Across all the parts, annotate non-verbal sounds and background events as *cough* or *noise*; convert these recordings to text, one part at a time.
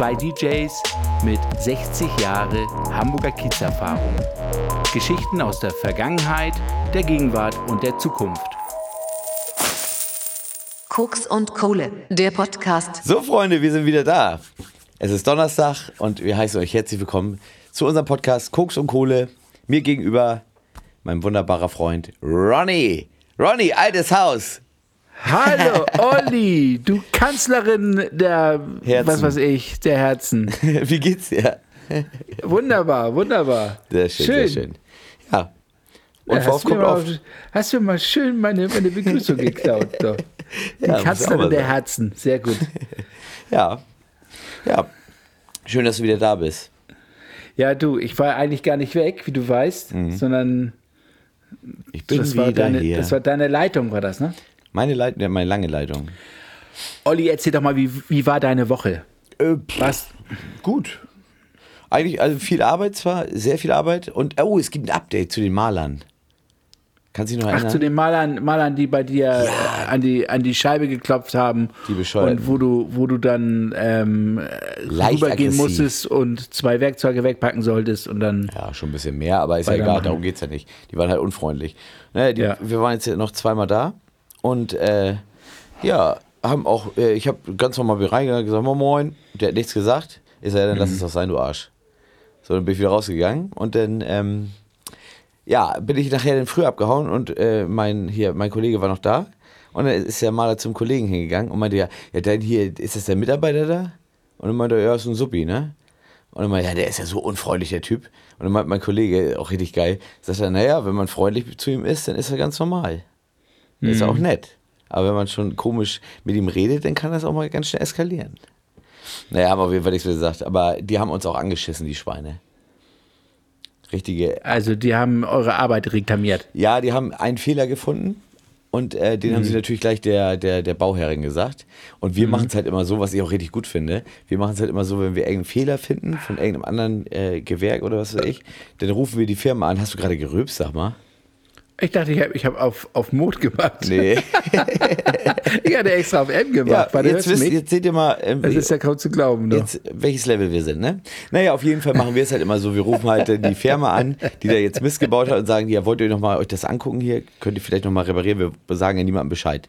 Zwei DJs mit 60 Jahre Hamburger Kiez-Erfahrung. Geschichten aus der Vergangenheit, der Gegenwart und der Zukunft. Koks und Kohle, der Podcast. So, Freunde, wir sind wieder da. Es ist Donnerstag und wir heißen euch herzlich willkommen zu unserem Podcast Koks und Kohle. Mir gegenüber mein wunderbarer Freund Ronny. Ronny, altes Haus. Hallo, *laughs* Olli, du Kanzlerin der, Herzen. was weiß ich, der Herzen. *laughs* Wie geht's dir? Wunderbar, wunderbar. Sehr schön, sehr schön. Ja. Und Ja, hast, du mir auf. mal, hast du mal schön meine, meine Begrüßung *laughs* geklaut. Doch. Die Ja, Kanzlerin mal der. Herzen, sehr gut. Ja. Ja. Schön, dass du wieder da bist. Ja, du, ich war eigentlich gar nicht weg, wie du weißt, sondern Ich Mhm. bin das wieder deine, hier. das war deine Leitung, war das, ne? Meine, Leit ja, meine lange Leitung. Olli, erzähl doch mal, wie, wie war deine Woche? Äh, Was? Gut. Eigentlich, also viel Arbeit zwar, sehr viel Arbeit. Und, oh, es gibt ein Update zu den Malern. Kannst du dich noch Ach, erinnern? zu den Malern, Malern die bei dir äh, an, die, an die Scheibe geklopft haben. Die Bescheuerten. Und wo du, wo du dann ähm, rübergehen musstest und zwei Werkzeuge wegpacken solltest und dann. Ja, schon ein bisschen mehr, aber ist ja egal, darum geht es ja nicht. Die waren halt unfreundlich. Ne, die, Ja. Wir waren jetzt noch zweimal da und äh, ja, haben auch, äh, ich habe ganz normal wieder reingegangen, gesagt, moin, moin, der hat nichts gesagt. Ist er, dann lass es doch sein, du Arsch. So, dann bin ich wieder rausgegangen und dann, ähm, ja, bin ich nachher dann früh abgehauen und äh, mein, hier, mein Kollege war noch da. Und dann ist der Maler zum Kollegen hingegangen und meinte, ja, ja, dann hier, ist das der Mitarbeiter da? Und dann meinte er, ja, ist ein Suppi, ne? Und dann meinte er, ja, der ist ja so unfreundlich, der Typ. Und dann meint mein Kollege, auch richtig geil, sagt er, naja, wenn man freundlich zu ihm ist, dann ist er ganz normal. Dann ist auch nett. Aber wenn man schon komisch mit ihm redet, dann kann das auch mal ganz schnell eskalieren. Naja, haben auf jeden Fall nichts mehr gesagt. Aber die haben uns auch angeschissen, die Schweine. Richtige Also, die haben eure Arbeit reklamiert. ja, die haben einen Fehler gefunden und äh, den haben sie natürlich gleich der, der, der Bauherrin gesagt. Und wir machen es halt immer so, was ich auch richtig gut finde. Wir machen es halt immer so, wenn wir irgendeinen Fehler finden von irgendeinem anderen äh, Gewerk oder was weiß ich, dann rufen wir die Firma an. Hast du gerade gerülpst, sag mal? Ich dachte, ich habe ich hab auf, auf Mut gemacht. Nee. *laughs* Ich hatte extra auf M gemacht. ja, jetzt, wisst, jetzt seht ihr mal, ähm, Das ist ja kaum zu glauben. Doch. jetzt, welches Level wir sind, ne? Naja, auf jeden Fall machen wir es halt immer so. Wir rufen halt die Firma an, die da jetzt Mist gebaut hat und sagen, ja, wollt ihr noch mal euch das angucken hier? Könnt ihr vielleicht noch mal reparieren? Wir sagen ja niemandem Bescheid.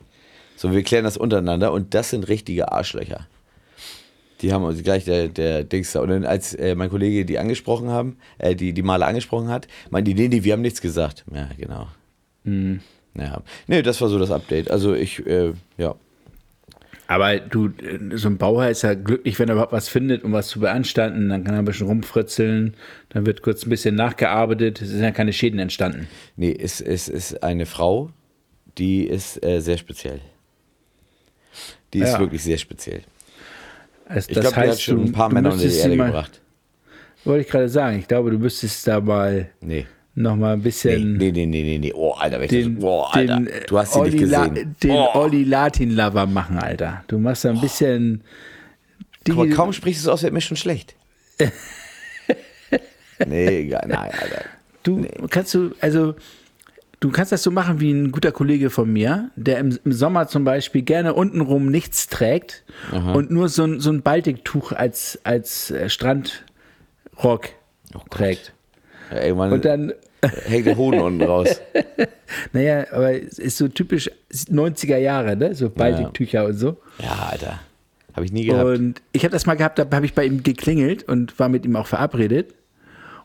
So, wir klären das untereinander und das sind richtige Arschlöcher. Die haben uns gleich der, der Dings da. Und dann, als äh, mein Kollege die angesprochen haben, äh, die, die Maler angesprochen hat, meinen die, nee, nee, wir haben nichts gesagt. Ja, genau. Ja. Nee, das war so das Update. Also ich, äh, ja. Aber du, so ein Bauherr ist ja glücklich, wenn er überhaupt was findet, um was zu beanstanden. Dann kann er ein bisschen rumfritzeln, dann wird kurz ein bisschen nachgearbeitet. Es sind ja keine Schäden entstanden. Nee, es, es ist eine Frau, die ist äh, sehr speziell. Die ist Ja. wirklich sehr speziell. Also Ich glaube, die hat schon du- ein paar Männer unter die Erde mal- gebracht. Wollte ich gerade sagen. Ich glaube, du müsstest da mal Nee. Noch mal ein Nee, bisschen nee, nee, nee, nee, nee. Oh, Alter, den, das, oh, Alter. den, du hast sie nicht Olli La- gesehen. den oh. Olli Latin Lover machen, Alter. Du machst da ein bisschen. Die, Guck mal, kaum sprichst du es aus, wird mir schon schlecht. *laughs* nee, egal, nein, Alter. Du kannst du, also du kannst das so machen wie ein guter Kollege von mir, der im, im Sommer zum Beispiel gerne untenrum nichts trägt und nur so ein, so ein Baltiktuch als, als äh, Strandrock trägt. Ja, irgendwann Und dann, hängt der Hoden unten raus. *laughs* naja, aber es ist so typisch 90er Jahre, ne? So Baltiktücher und so. Ja, Alter. Habe ich nie gehabt. Und ich habe das mal gehabt, da habe ich bei ihm geklingelt und war mit ihm auch verabredet.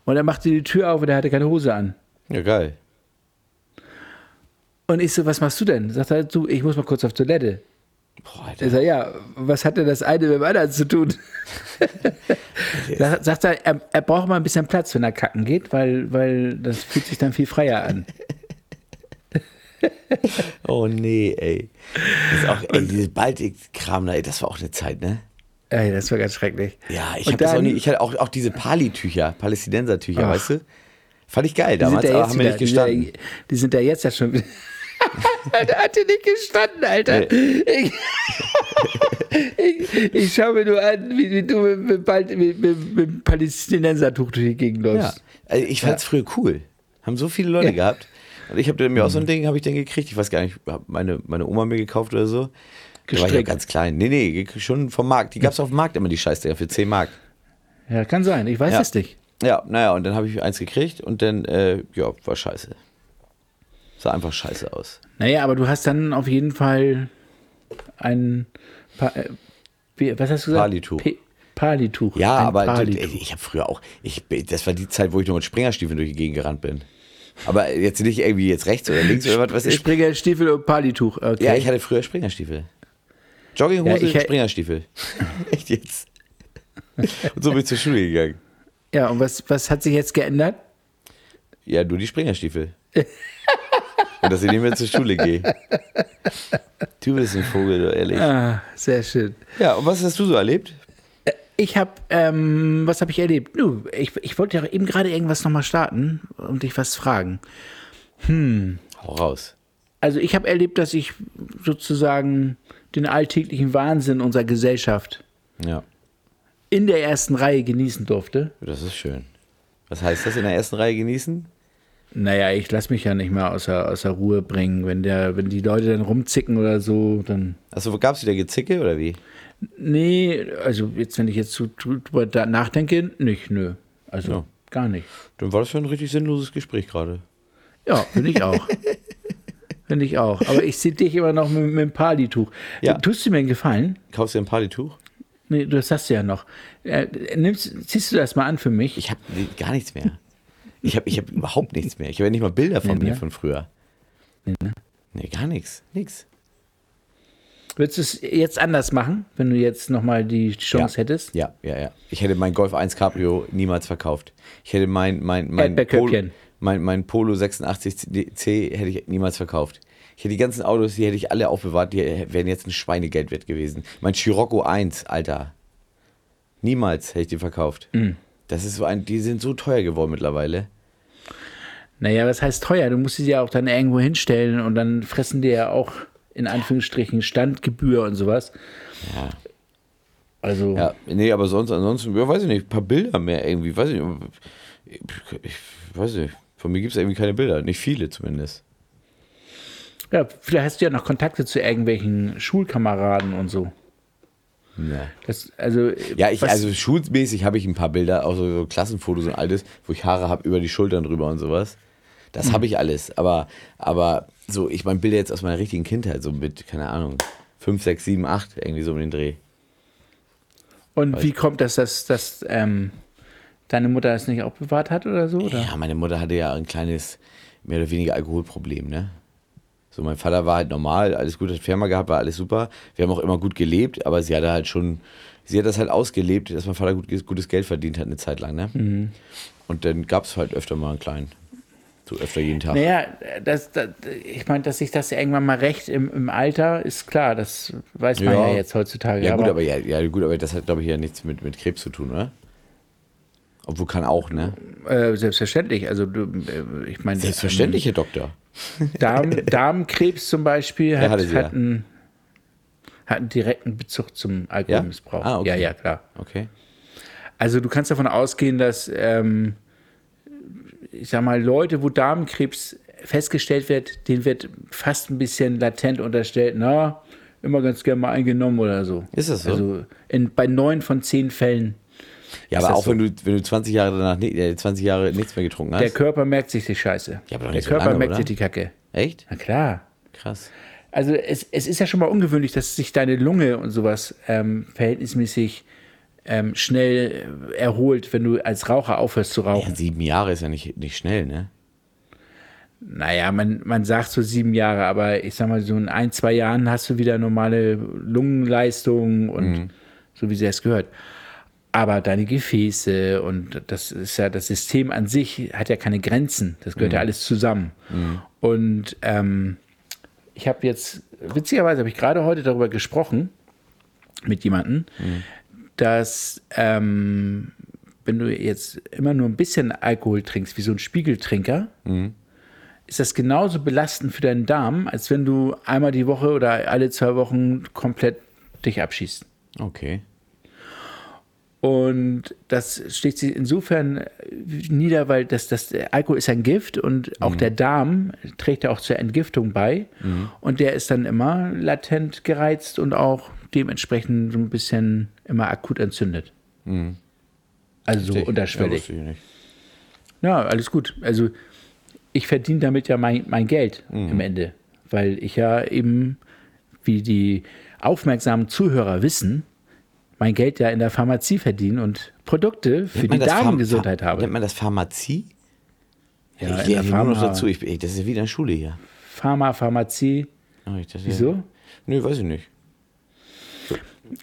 Und er machte die Tür auf und er hatte keine Hose an. ja, geil. Und ich so, was machst du denn? Sagt er, du, ich muss mal kurz auf Toilette. Boah, Alter. Ich sag, ja, was hat denn das eine mit dem anderen zu tun? *laughs* Da sagt er, er, er braucht mal ein bisschen Platz, wenn er kacken geht, weil, weil das fühlt sich dann viel freier an. *laughs* Oh nee, ey. Das ist auch, ey, diese Baltik-Kram da, ey, das war auch eine Zeit, ne? Ey, das war ganz schrecklich. Ja, ich habe das auch nie, ich hatte auch, auch diese Pali-Tücher, Palästinenser-Tücher, weißt du? Fand ich geil Die damals, aber haben wir nicht die, sind gestanden. ja, die sind ja jetzt ja schon wieder. Der hat dir nicht gestanden, Alter. Ich, ich, ich schaue mir nur an, wie, wie du mit, mit, mit, mit, dem Palästinensertuch durch die Gegend Ja. läufst. Also ich fand's früher cool. Haben so viele Leute Ja. gehabt. Und ich habe mir auch so ein Ding, habe ich dann gekriegt. Ich weiß gar nicht, hab meine, meine Oma mir gekauft oder so. Da war ich ja Gestrickt. ganz klein. Nee, nee, schon vom Markt. Die gab es auf dem Markt immer, die Scheißdinger, für 10 Mark. Ja, kann sein. Ich weiß Ja. es nicht. Ja, naja, und dann habe ich eins gekriegt und dann, äh, ja, war scheiße. Sah einfach scheiße aus. Naja, aber du hast dann auf jeden Fall ein pa äh, was hast du gesagt? Palituch. P Palituch. Ja, ein aber Palituch. ey, ich habe früher auch, ich, das war die Zeit, wo ich noch mit Springerstiefeln durch die Gegend gerannt bin. Aber jetzt nicht irgendwie jetzt rechts oder links oder was weiß ich. Springerstiefel und Palituch. Okay. Ja, ich hatte früher Springerstiefel. Jogginghose, Ja, ich Springerstiefel. *laughs* Echt jetzt? Und so bin ich zur Schule gegangen. Ja, und was, was hat sich jetzt geändert? Ja, nur die Springerstiefel. *laughs* Und dass ich nicht mehr zur Schule gehe. Du bist ein Vogel, du, ehrlich. Ah, sehr schön. Ja, und was hast du so erlebt? Ich habe, ähm, was habe ich erlebt? Du, ich, ich wollte ja eben gerade irgendwas nochmal starten und dich was fragen. Hau raus. Also ich habe erlebt, dass ich sozusagen den alltäglichen Wahnsinn unserer Gesellschaft Ja, in der ersten Reihe genießen durfte. das ist schön. Was heißt das in der ersten Reihe genießen? Naja, ich lasse mich ja nicht mal außer, außer Ruhe bringen. Wenn, der, wenn die Leute dann rumzicken oder so, dann. Achso, gab es wieder Gezicke oder wie? Nee, also jetzt, wenn ich jetzt so drüber nachdenke, nicht, nö. Also Ja. gar nicht. Dann war das schon ein richtig sinnloses Gespräch gerade. Ja, finde ich auch. *laughs* finde ich auch. Aber ich sehe dich immer noch mit, mit dem Palituch. Ja. Tust du mir einen Gefallen? Kaufst du ein Palituch? Nee, das hast du ja noch. Äh, nimmst, ziehst du das mal an für mich? Ich habe gar nichts mehr. Ich habe ich hab überhaupt nichts mehr. Ich habe ja nicht mal Bilder von Nee, mir ne? von früher. Nee, gar nichts. Nix. Würdest du es jetzt anders machen, wenn du jetzt nochmal die Chance ja. hättest? Ja, ja, ja. Ich hätte mein Golf 1 Cabrio niemals verkauft. Ich hätte mein, mein, mein, Polo, mein, mein Polo 86C hätte ich niemals verkauft. Ich hätte die ganzen Autos, die hätte ich alle aufbewahrt, die wären jetzt ein Schweinegeld wert gewesen. Mein Scirocco 1, Alter. Niemals hätte ich den verkauft. Mhm. Das ist so ein, die sind so teuer geworden mittlerweile. Naja, was heißt teuer? Du musst sie ja auch dann irgendwo hinstellen und dann fressen die ja auch in Anführungsstrichen Standgebühr und sowas. Ja. Also, Ja, nee, aber sonst, ansonsten, ja, weiß ich nicht, ein paar Bilder mehr irgendwie, weiß ich nicht. Ich, weiß nicht, von mir gibt es irgendwie keine Bilder, nicht viele zumindest. ja, vielleicht hast du ja noch Kontakte zu irgendwelchen Schulkameraden und so. Nee. Das, also, Ja, ich, also schulmäßig habe ich ein paar Bilder, auch so, so Klassenfotos und alles, wo ich Haare habe über die Schultern drüber und sowas. Das habe ich alles, aber, aber so, ich meine Bilder jetzt aus meiner richtigen Kindheit, so mit, keine Ahnung, 5, 6, 7, 8, irgendwie so um den Dreh. Und wie kommt das, dass, dass ähm, deine Mutter es nicht auch bewahrt hat oder so? Oder? Ja, meine Mutter hatte ja ein kleines, mehr oder weniger Alkoholproblem, ne? So, mein Vater war halt normal, alles gut, hat Firma gehabt, war alles super. Wir haben auch immer gut gelebt, aber sie hatte halt schon, sie hat das halt ausgelebt, dass mein Vater gut, gutes Geld verdient hat eine Zeit lang, ne? Mhm. Und dann gab es halt öfter mal einen kleinen. So öfter jeden Tag. Naja, das, das, ich meine, dass sich das irgendwann mal recht im, im Alter ist klar, das weiß man ja, Ja. jetzt heutzutage. Ja, gut, aber ja, ja, gut, aber das hat, glaube ich, ja nichts mit, mit Krebs zu tun, oder? Obwohl kann auch, ne? äh, selbstverständlich. Also, du, äh, ich meine, Selbstverständlich, Herr Doktor. ähm, Darm, *laughs* Darmkrebs zum Beispiel hat, sie hat, ja. einen, hat einen direkten Bezug zum Alkoholmissbrauch. Ah, okay. Ja, ja, klar. Okay. Also, du kannst davon ausgehen, dass, ähm, ich sag mal, Leute, wo Darmkrebs festgestellt wird, denen wird fast ein bisschen latent unterstellt, na, immer ganz gerne mal eingenommen oder so. Ist das so? Also, in, bei neun von zehn Fällen. Ja, aber auch so? wenn du, wenn du 20 Jahre danach, ni- äh, 20 Jahre nichts mehr getrunken hast. Der Körper merkt sich die Scheiße. Ja, aber doch Der nicht so Körper lange, merkt oder? sich die Kacke. Echt? Na klar. Krass. Also es, es ist ja schon mal ungewöhnlich, dass sich deine Lunge und sowas ähm, verhältnismäßig ähm, schnell erholt, wenn du als Raucher aufhörst zu Ja, rauchen. sieben Jahre ist ja nicht, nicht schnell, ne? Naja, man, man sagt so sieben Jahre, aber ich sag mal, so in ein, zwei Jahren hast du wieder normale Lungenleistung und Mhm. so wie sie es gehört. Aber deine Gefäße und das ist ja, das System an sich hat ja keine Grenzen. Das gehört Mhm. ja alles zusammen. Und ähm, ich habe jetzt, witzigerweise habe ich gerade heute darüber gesprochen mit jemandem, dass ähm, wenn du jetzt immer nur ein bisschen Alkohol trinkst, wie so ein Spiegeltrinker, ist das genauso belastend für deinen Darm, als wenn du einmal die Woche oder alle zwei Wochen komplett dich abschießt. Okay. Und das schlägt sich insofern nieder, weil das, das Alkohol ist ein Gift und auch der Darm trägt ja auch zur Entgiftung bei. Und der ist dann immer latent gereizt und auch dementsprechend so ein bisschen immer akut entzündet. Also so Ja, unterschwellig. wusste ich nicht. Ja, alles gut. Also ich verdiene damit ja mein, mein Geld im Ende, weil ich ja eben, wie die aufmerksamen Zuhörer wissen, mein Geld ja in der Pharmazie verdiene und Produkte für die Darmgesundheit habe. Nennt man das Pharmazie? Ja, ich lerne hier nur noch dazu. Ich, das ist ja wieder eine Schule hier. Pharma, Pharmazie. Oh, Wieso? Nö, weiß ich nicht.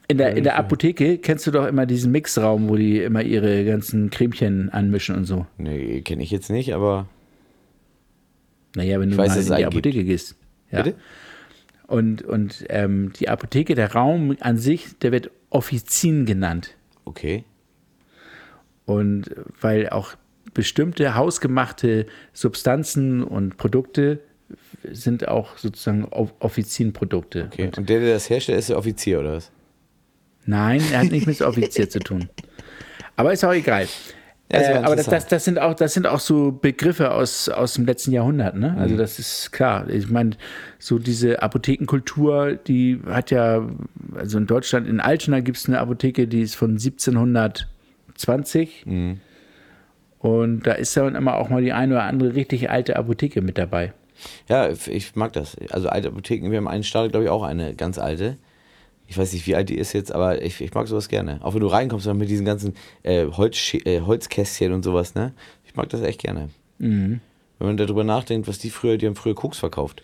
In der, in der Apotheke kennst du doch immer diesen Mixraum, wo die immer ihre ganzen Cremchen anmischen und so. Nee, kenne ich jetzt nicht, aber. Naja, wenn du weiß, mal in die einen gibt. Apotheke gehst. Ja. Bitte? Und, und ähm, die Apotheke, der Raum an sich, der wird Offizin genannt. Okay. Und weil auch bestimmte hausgemachte Substanzen und Produkte sind auch sozusagen Off- Offizinprodukte. okay. Und der, der das herstellt, ist der Offizier, oder was? Nein, er hat nicht mit *laughs* Offizier zu tun. Aber ist auch egal. Ist äh, aber das, das, das, sind auch, das sind auch so Begriffe aus, aus dem letzten Jahrhundert. Ne? Mhm. Also das ist klar. Ich meine, so diese Apothekenkultur, die hat ja, also in Deutschland, in Altena gibt es eine Apotheke, die ist von 1720. Mhm. Und da ist dann immer auch mal die eine oder andere richtig alte Apotheke mit dabei. Ja, ich mag das. Also alte Apotheken, wir haben einen Stall, glaube ich, auch eine ganz alte. Ich weiß nicht, wie alt die ist jetzt, aber ich, ich mag sowas gerne. Auch wenn du reinkommst dann mit diesen ganzen äh, Holz, äh, Holzkästchen und sowas, ne? Ich mag das echt gerne. Mhm. Wenn man darüber nachdenkt, was die früher, die haben früher Koks verkauft.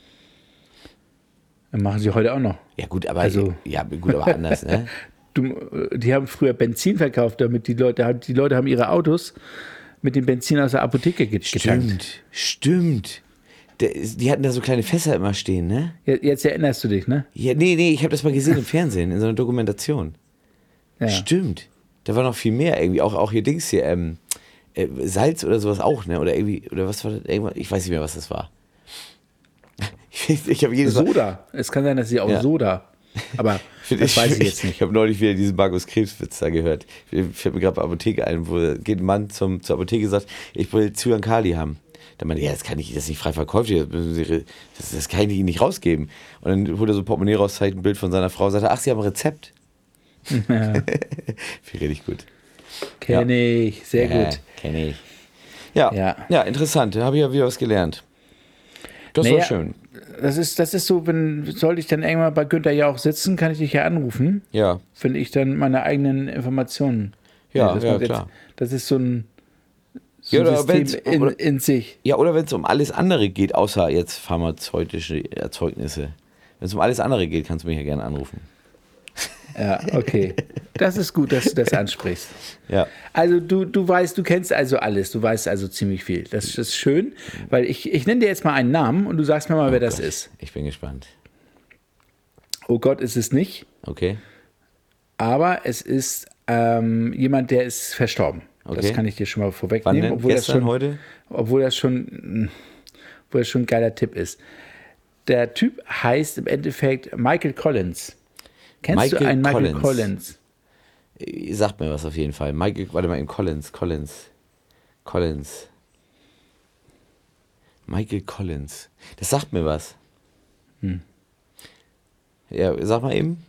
Das machen sie heute auch noch. Ja, gut, aber Also- ja, gut, aber anders, ne? *laughs* Du, die haben früher Benzin verkauft, damit die Leute, die Leute haben ihre Autos mit dem Benzin aus der Apotheke get- getankt. Stimmt, stimmt. Der, die hatten da so kleine Fässer immer stehen, ne? Je- Jetzt erinnerst du dich, ne? Ja, nee, nee, ich habe das mal gesehen im Fernsehen, in so einer Dokumentation. Ja. Stimmt. Da war noch viel mehr irgendwie. Auch, auch hier Dings hier, ähm, äh, Salz oder sowas auch, ne? Oder irgendwie, oder was war das? Irgendwas, ich weiß nicht mehr, was das war. *laughs* Ich, ich habe jedes Mal. Soda. Es kann sein, dass sie auch Ja. Soda. Aber *laughs* das weiß ich jetzt Ich nicht. habe neulich wieder diesen Markus Krebswitz da gehört. Ich fällt mir gerade bei Apotheke ein, wo geht ein Mann zum, zur Apotheke und sagt, ich will Zyankali haben. Dann meinte, ja, das kann ich das ist nicht frei verkäuflich, das, das, kann ich Ihnen nicht rausgeben. Und dann holt er so ein Portemonnaie raus, zeigt ein Bild von seiner Frau, sagt er, ach, Sie haben ein Rezept. Ja, *laughs* Finde ich gut. Kenne ich. Sehr gut. Kenne ich. Ja, ja. Ja. interessant. Da habe ich ja wieder was gelernt. Das war Naja, schön. Das ist, das ist so, wenn sollte ich dann irgendwann bei Günther Jauch sitzen, kann ich dich ja anrufen, Ja, wenn ich dann meine eigenen Informationen. Ja, das ja, macht jetzt- klar. Das ist so ein, Ja, oder System in, oder- in sich. Ja, oder wenn es um alles andere geht, außer jetzt pharmazeutische Erzeugnisse. Wenn es um alles andere geht, kannst du mich ja gerne anrufen. Ja, okay. Das ist gut, dass du das ansprichst. *laughs* Ja. Also du, du weißt, du kennst also alles, du weißt also ziemlich viel. Das ist schön, weil ich, ich nenne dir jetzt mal einen Namen und du sagst mir mal, wer das ist. Ich bin gespannt. Oh Gott, ist es nicht, Okay. aber es ist ähm, jemand, der ist verstorben. Das Okay. kann ich dir schon mal vorwegnehmen, obwohl das Gestern, schon, heute? obwohl das schon, obwohl das schon ein geiler Tipp ist. Der Typ heißt im Endeffekt Michael Collins. Kennst du Michael einen Michael Collins. Collins? Äh, Sagt mir was auf jeden Fall. Michael, warte mal, Collins, Collins, Collins. Michael Collins. Das sagt mir was. Hm. Ja, sag mal eben.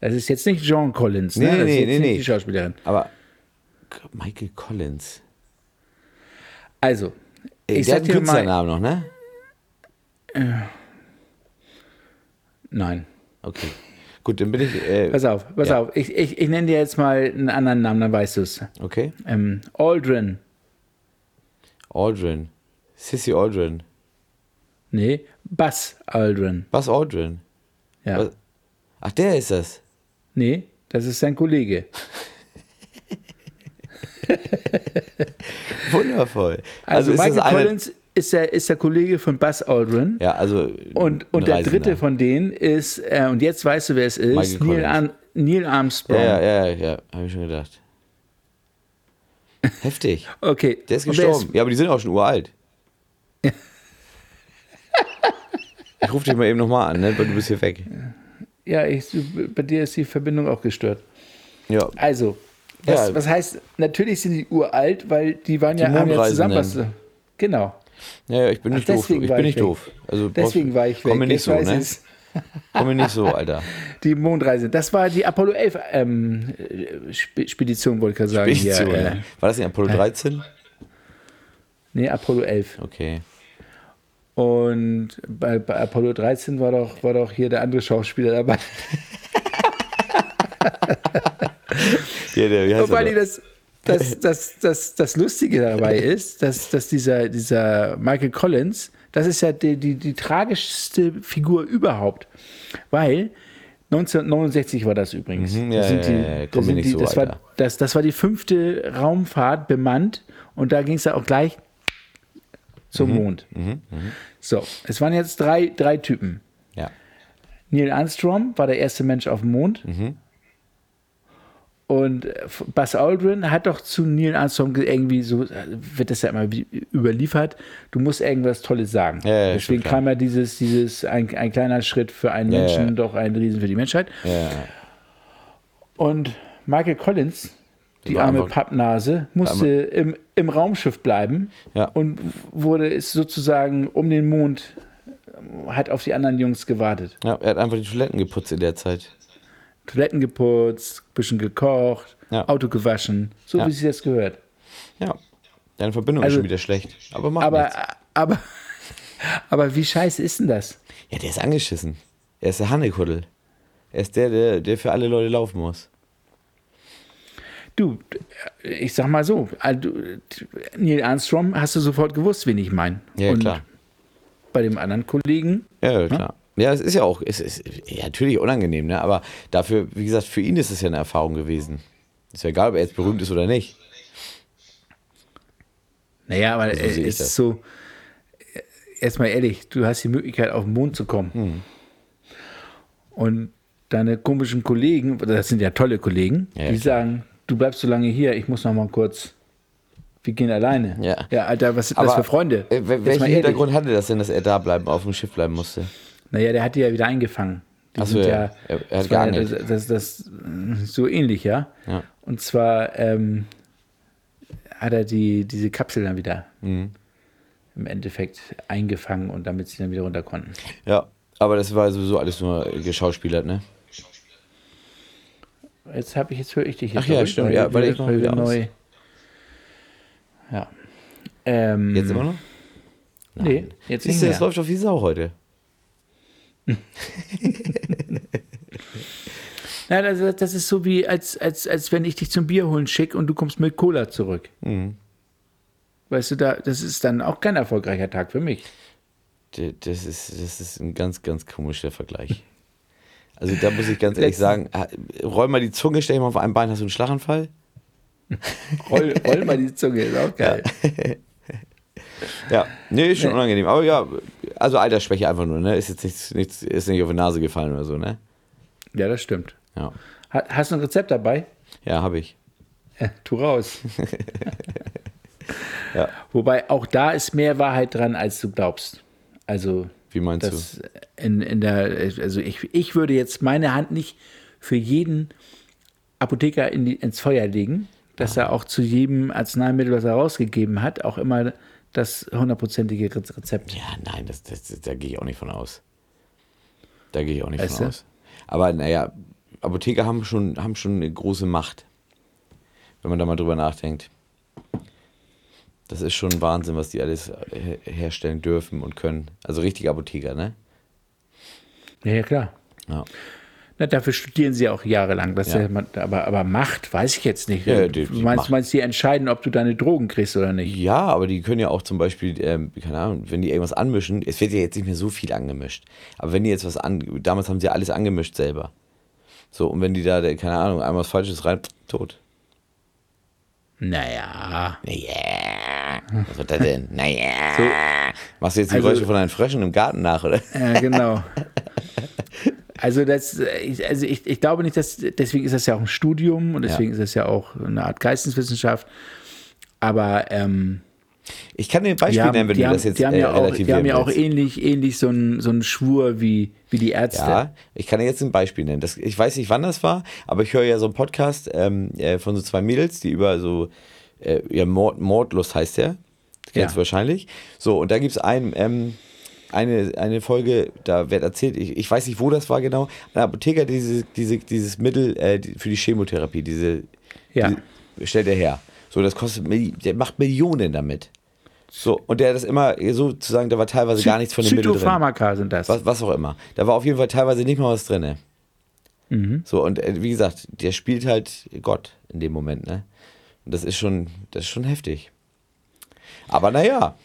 Das ist jetzt nicht John Collins, ne? Nee, das nee, nee, nee. die Schauspielerin. Aber Michael Collins. Also, ich der sag dir mal, Künstlernamen noch, ne? nein. Okay. Gut, dann bin ich. Äh, Pass auf, pass Ja. auf. Ich, ich, ich nenne dir jetzt mal einen anderen Namen, dann weißt du es. okay. Ähm, Aldrin. Aldrin. Sissy Aldrin. Nee, Buzz Aldrin. Was Aldrin? Ja. Was? Ach, der ist das. Nee, das ist sein Kollege. *laughs* *laughs* Wundervoll. Also, ist Michael eine- Collins ist der, ist der Kollege von Buzz Aldrin. Ja, also. Und, und der dritte von denen ist, äh, und jetzt weißt du, wer es ist, Neil. Ar Neil Armstrong. Ja, ja, ja, ja, habe ich schon gedacht. *laughs* Heftig. Okay. Der ist gestorben. ja, aber die sind auch schon uralt. *laughs* ich rufe dich mal eben nochmal an, ne? weil du bist hier weg. ja, ich, bei dir ist die Verbindung auch gestört. Ja. Also, Was, Ja. was heißt, natürlich sind die uralt, weil die waren ja, haben ja zusammen was. Genau. Ja, ja, ich bin Ach, nicht doof. deswegen Ich war bin ich nicht weg. doof. Also Deswegen brauchst- war ich weg. Komm mir nicht Jetzt so, ne? ich's. Komm mir nicht so, Alter. *laughs* Die Mondreise. Das war die Apollo 11 ähm, äh, Sp- Spedition, wollte ich gerade sagen. Spedition, Hier, äh? War das nicht Apollo 13? nee, Apollo 11. Okay. Und bei, bei Apollo 13 war doch, war doch hier der andere Schauspieler dabei. *laughs* Ja, der, wie heißt vor er das, das, das, das, das Lustige dabei ist, dass, dass dieser, dieser Michael Collins, das ist ja die, die, die tragischste Figur überhaupt. Weil 1969 war das übrigens. Mhm, ja, Da sind die- ja, ja, da komm mir sind nicht die- so, das, war, das, das war die fünfte Raumfahrt bemannt und da ging es ja auch gleich zum Mhm, Mond. So, es waren jetzt drei, drei Typen. Neil Armstrong war der erste Mensch auf dem Mond. Mhm. Und äh, Buzz Aldrin hat doch zu Neil Armstrong ge- irgendwie so, äh, wird das ja immer wie- überliefert, du musst irgendwas Tolles sagen. Ja, ja, Deswegen kam ja dieses, dieses ein, ein kleiner Schritt für einen Ja, Menschen, doch ein Riesen für die Menschheit. Und Michael Collins, die arme Pappnase, musste im, im Raumschiff bleiben und wurde ist sozusagen um den Mond, hat auf die anderen Jungs gewartet. ja, er hat einfach die Toiletten geputzt in der Zeit. Toiletten geputzt, bisschen gekocht, Ja. Auto gewaschen, so Ja. wie sich das gehört. Ja. Deine Verbindung Also- ist schon wieder schlecht. Aber macht Aber, nichts. aber, *laughs* aber wie scheiße ist denn das? Ja, der ist angeschissen. Er ist der Hannekuddel. Er ist der, der, der für alle Leute laufen muss. Du, ich sag mal so, also, Neil Armstrong hast du sofort gewusst, wen ich meine. Ja, Und klar. bei dem anderen Kollegen, Ja, ja, klar. Ja, es ist ja auch, es ist ja, natürlich unangenehm, ne? aber dafür, wie gesagt, für ihn ist es ja eine Erfahrung gewesen. Ist ja egal, ob er jetzt berühmt ist oder nicht. naja, aber Also ich es das. ist so, erstmal ehrlich, du hast die Möglichkeit, auf den Mond zu kommen. Hm. Und deine komischen Kollegen, das sind ja tolle Kollegen, Ja, die klar. sagen, du bleibst so lange hier, ich muss noch mal kurz, wir gehen alleine. Ja. ja Alter, was sind das für Freunde? Äh, welchen. Hintergrund hatte das denn, dass er da bleiben, auf dem Schiff bleiben musste? Naja, der hat die ja wieder eingefangen. Die Ach so, sind ja. Er- er hat ja geangelt. das, das, das so ähnlich, ja. Ja. Und zwar ähm, hat er die, diese Kapsel dann wieder Mhm. im Endeffekt eingefangen und damit sie dann wieder runter konnten. Ja, aber das war sowieso alles nur geschauspielert, ne? Jetzt habe ich, jetzt höre ich dich jetzt Ach ja, stimmt, ja, weil ich noch wieder aus. neu. Ja. Ähm, Jetzt immer noch? Nee, jetzt nicht Siehst du, das läuft doch wie Sau heute. Ja, das, das ist so wie, als, als, als wenn ich dich zum Bier holen schicke und du kommst mit Cola zurück. Mhm. Weißt du, da, das ist dann auch kein erfolgreicher Tag für mich. Das ist, das ist ein ganz, ganz komischer Vergleich. Also da muss ich ganz ehrlich sagen, roll mal die Zunge, stell dich mal auf ein Bein, hast du einen Schlaganfall? *laughs* Roll, roll mal die Zunge, ist auch geil. Ja, *laughs* nee, ist schon Nee. unangenehm. Aber ja, also Altersschwäche einfach nur, ne? Ist jetzt nichts, nichts, ist nicht auf die Nase gefallen oder so, ne? Ja, das stimmt. Ja, Ha- Hast du ein Rezept dabei? ja habe ich. Äh, tu raus. *laughs* Ja. Wobei auch da ist mehr Wahrheit dran, als du glaubst. Also Wie meinst das in, in der, also ich, ich würde jetzt meine Hand nicht für jeden Apotheker in die, ins Feuer legen, dass er auch zu jedem Arzneimittel, was er rausgegeben hat, auch immer das hundertprozentige Rez- Rezept. Ja, nein, das, das, das, da gehe ich auch nicht von aus. Da gehe ich auch nicht Weißt von du? aus. Aber naja, Apotheker haben schon, haben schon eine große Macht, wenn man da mal drüber nachdenkt. Das ist schon Wahnsinn, was die alles her- herstellen dürfen und können. Also richtige Apotheker, ne? Ja, ja klar. Ja. Na, dafür studieren sie auch jahrelang. Das Ja. ja. aber, aber Macht weiß ich jetzt nicht. Ja, die- du die meinst, meinst, die entscheiden, ob du deine Drogen kriegst oder nicht? Ja, aber die können ja auch zum Beispiel, ähm, keine Ahnung, wenn die irgendwas anmischen, es wird ja jetzt nicht mehr so viel angemischt, aber wenn die jetzt was an, damals haben sie alles angemischt selber. So, und wenn die da, keine Ahnung, einmal was Falsches rein, tot. Naja. Naja, was wird das denn? *laughs* Naja. Machst du jetzt die Also- Geräusche von deinen Fröschen im Garten nach, oder? Ja, genau. *laughs* Also, das, äh, ich- also ich, ich glaube nicht, dass deswegen ist das ja auch ein Studium und deswegen ist das ja auch eine Art Geisteswissenschaft. Aber ähm, Ich kann dir ein Beispiel haben, nennen, wenn die du haben, das jetzt die haben äh, ja auch, die haben ja auch ähnlich, ähnlich so einen so einen Schwur wie, wie die Ärzte. Ja, ich kann dir jetzt ein Beispiel nennen. Das, ich weiß nicht, wann das war, aber ich höre ja so einen Podcast ähm, äh, von so zwei Mädels, die über so, äh, ja, Mord, Mordlust heißt der. Kennst Ja. du wahrscheinlich. So, und da gibt es ein, ähm, eine, eine Folge, da wird erzählt, ich, ich weiß nicht, wo das war genau, ein Apotheker diese, diese, dieses Mittel äh, für die Chemotherapie, diese, Ja. diese stellt er her. So, das kostet, der macht Millionen damit. So, und der hat das immer sozusagen, da war teilweise gar nichts von dem Mittel drin Phytopharmaka sind das. was, was auch immer. Da war auf jeden Fall teilweise nicht mal was drin. So, und äh, wie gesagt, der spielt halt Gott in dem Moment, ne? Und das ist schon, das ist schon heftig. Aber naja,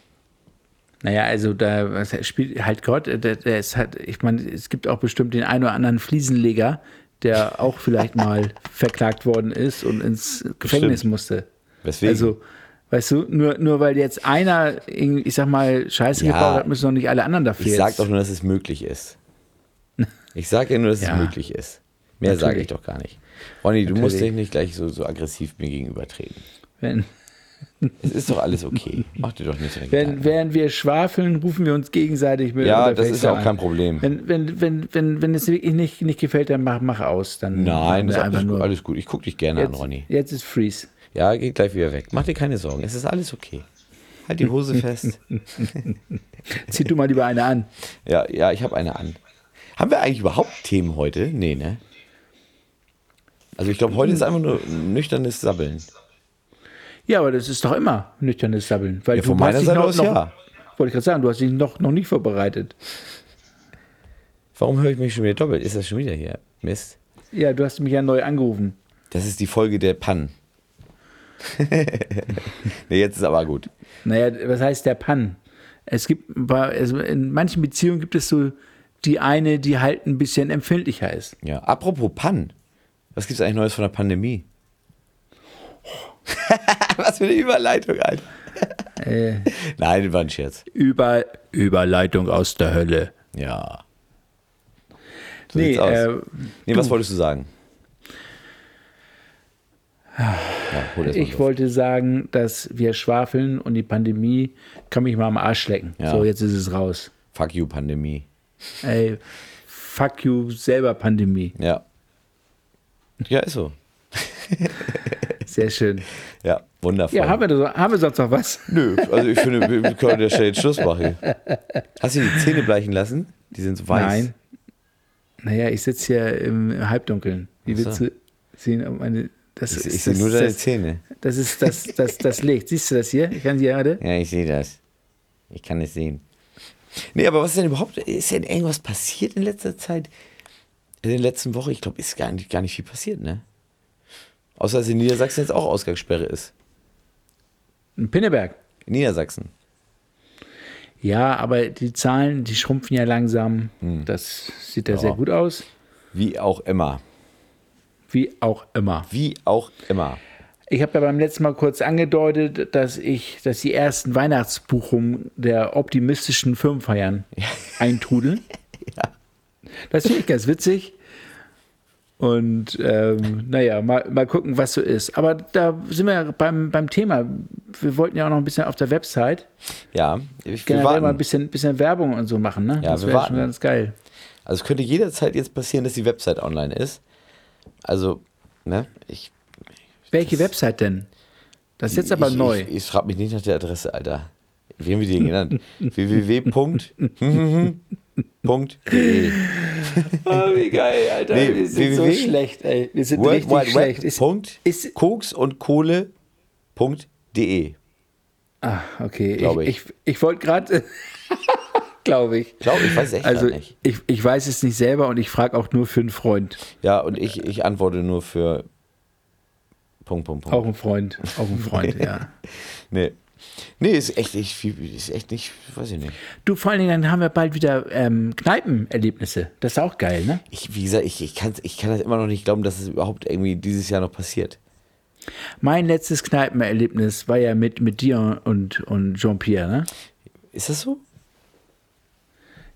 Naja, also da was spielt halt Gott, der, der ist halt, ich meine, es gibt auch bestimmt den einen oder anderen Fliesenleger, der auch vielleicht mal *laughs* verklagt worden ist und ins Gefängnis Bestimmt. musste. weswegen? Also, weißt du, nur, nur weil jetzt einer, irgendwie, ich sag mal, Scheiße Ja. gebaut hat, müssen doch nicht alle anderen dafür ich sag jetzt. doch nur, dass es möglich ist. *laughs* Ich sag ja nur, dass Ja. es möglich ist. Mehr sage ich Natürlich. doch gar nicht. Ronny, du musst Natürlich. dich nicht gleich so, so aggressiv mir gegenüber treten. wenn, Es ist doch alles okay. Mach dir doch nicht so wenn, während wir schwafeln, rufen wir uns gegenseitig mit Ja, das ist ja auch FaceTime kein an. Problem. Wenn, wenn, wenn, wenn, wenn es wirklich nicht, nicht gefällt, dann mach, mach aus. Dann Nein, das ist alles gut, nur. alles gut. Ich guck dich gerne an, Jetzt, Ronny. jetzt ist Freeze. Ja, geht gleich wieder weg. Mach dir keine Sorgen. Es ist alles okay. Halt die Hose fest. *laughs* Zieh du mal lieber eine an. Ja, ja, ich habe eine an. Haben wir eigentlich überhaupt Themen heute? Nee, ne? Also ich glaube, heute ist einfach nur nüchternes Sabbeln. Ja, aber das ist doch immer nüchternes Sabbeln. Weil Ja, von meiner Seite noch, aus noch, ja. Wollte ich gerade sagen, du hast dich noch, noch nicht vorbereitet. Warum höre ich mich schon wieder doppelt? Ist das schon wieder hier? Mist. Ja, du hast mich ja neu angerufen. Das ist die Folge der Pannen. *laughs* nee, jetzt ist aber gut. Naja, was heißt der Pann? Es gibt, bei- also in manchen Beziehungen gibt es so die eine, die halt ein bisschen empfindlicher ist. Ja, apropos Pannen. Was gibt es eigentlich Neues von der Pandemie? *laughs* Was für eine Überleitung, Alter. Äh, Nein, das war ein Scherz. über, Überleitung aus der Hölle. Ja. So Nee, äh, nee, was wolltest du sagen? Ja, ich wollte sagen, dass wir schwafeln und die Pandemie kann mich mal am Arsch lecken. Ja. So, jetzt ist es raus. Fuck you, Pandemie. Ey, fuck you, selber Pandemie. Ja. Ja, ist so. *laughs* Sehr schön. Ja, wundervoll. Ja, haben wir, da- haben wir sonst noch was? Nö, also ich finde, wir können an der Stelle jetzt Schluss machen. Hast du die Zähne bleichen lassen? Die sind so weiß. Nein. Naja, ich sitze hier im Halbdunkeln. Wie willst so. du sehen, ob meine. Das Ich, ich sehe nur deine das, Zähne. das ist das, das, das Licht. Siehst du das hier? Ich kann sie gerade. Ja, ich sehe das. Ich kann es sehen. Nee, aber was ist denn überhaupt, ist denn irgendwas passiert in letzter Zeit? In den letzten Wochen? Ich glaube, ist gar nicht, gar nicht viel passiert, ne? Außer dass in Niedersachsen jetzt auch Ausgangssperre ist. In Pinneberg. In Niedersachsen. Ja, aber die Zahlen, die schrumpfen ja langsam. Das sieht ja, Hm. Ja. sehr gut aus. Wie auch immer. Wie auch immer. Wie auch immer. Ich habe ja beim letzten Mal kurz angedeutet, dass ich, dass die ersten Weihnachtsbuchungen der optimistischen Firmenfeiern eintrudeln. *laughs* Das finde ich ganz witzig. Und ähm, naja, mal, mal gucken, was so ist. Aber da sind wir ja beim, beim Thema. Wir wollten ja auch noch ein bisschen auf der Website Ja, ich, wir generell mal ein warten. bisschen, bisschen Werbung und so machen. Ne? Ja, das wir wäre warten. schon ganz geil. Also es könnte jederzeit jetzt passieren, dass die Website online ist. Also, ne, ich. Welche Website denn? Das ist jetzt aber ich, neu. Ich, ich frage mich nicht nach der Adresse, Alter. Wie haben wir die denn genannt? *laughs* *laughs* www.de *laughs* Oh, wie geil, Alter. Nee, wir sind so www. schlecht, ey. Wir sind World richtig Wide schlecht. Web. Ist, Punkt, ist- Koks und Kohle.de. ah, okay. Glaube ich ich. ich, ich wollte gerade, *laughs* glaube ich. Ich glaube, ich weiß echt Also nicht. ich, ich weiß es nicht selber und ich frage auch nur für einen Freund. Ja, und ich, ich antworte nur für Punkt, Punkt, Punkt. Auch ein Freund. Auch ein Freund, *laughs* ja. Nee. Nee, ist echt nicht viel, ist echt nicht, weiß ich nicht. Du, vor allen Dingen, dann haben wir bald wieder ähm, Kneipenerlebnisse. Das ist auch geil, ne? Ich, wie gesagt, ich, ich, kann's, ich kann das immer noch nicht glauben, dass es überhaupt irgendwie dieses Jahr noch passiert. Mein letztes Kneipenerlebnis war ja mit, mit dir und, und Jean-Pierre, ne? Ist das so?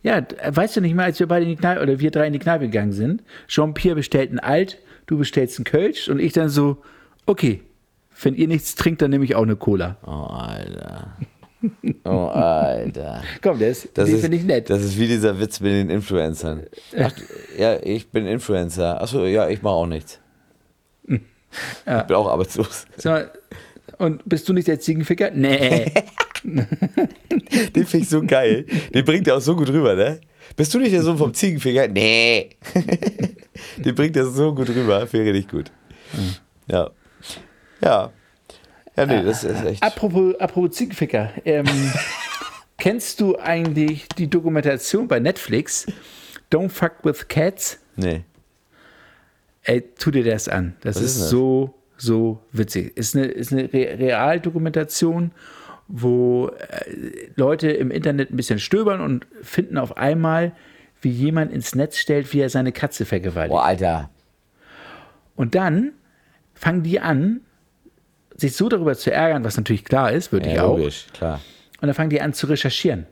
Ja, weißt du nicht mal, als wir beide in die Kneipe, oder wir drei in die Kneipe gegangen sind, Jean-Pierre bestellt ein Alt, du bestellst ein Kölsch und ich dann so, okay, wenn ihr nichts trinkt, dann nehme ich auch eine Cola. Oh, Alter. Oh, Alter. Komm, der ist, Das den finde ich nett. Das ist wie dieser Witz mit den Influencern. Ach, ja, ich bin Influencer. Achso, ja, ich mache auch nichts. *laughs* Ich bin auch arbeitslos. Sag mal, und bist du nicht der Ziegenficker? Nee. *laughs* Den finde ich so geil. Den bringt er auch so gut rüber, ne? Bist du nicht der Sohn vom Ziegenfinger? Nee. *laughs* Den bringt er so gut rüber. Finde ich gut. Ja. Ja. Ja, nee, das ist echt. apropos, apropos Ziegenficker. Ähm, *laughs* kennst du eigentlich die Dokumentation bei Netflix Don't Fuck with Cats? Nee. Ey, tu dir das an. Das ist, ist denn das? so, so witzig. Ist eine, ist eine Re Realdokumentation, wo äh, Leute im Internet ein bisschen stöbern und finden auf einmal, wie jemand ins Netz stellt, wie er seine Katze vergewaltigt. Boah, Alter. Und dann fangen die an, sich so darüber zu ärgern, was natürlich klar ist, würde ich Ja, auch. logisch, klar. Und dann fangen die an zu recherchieren.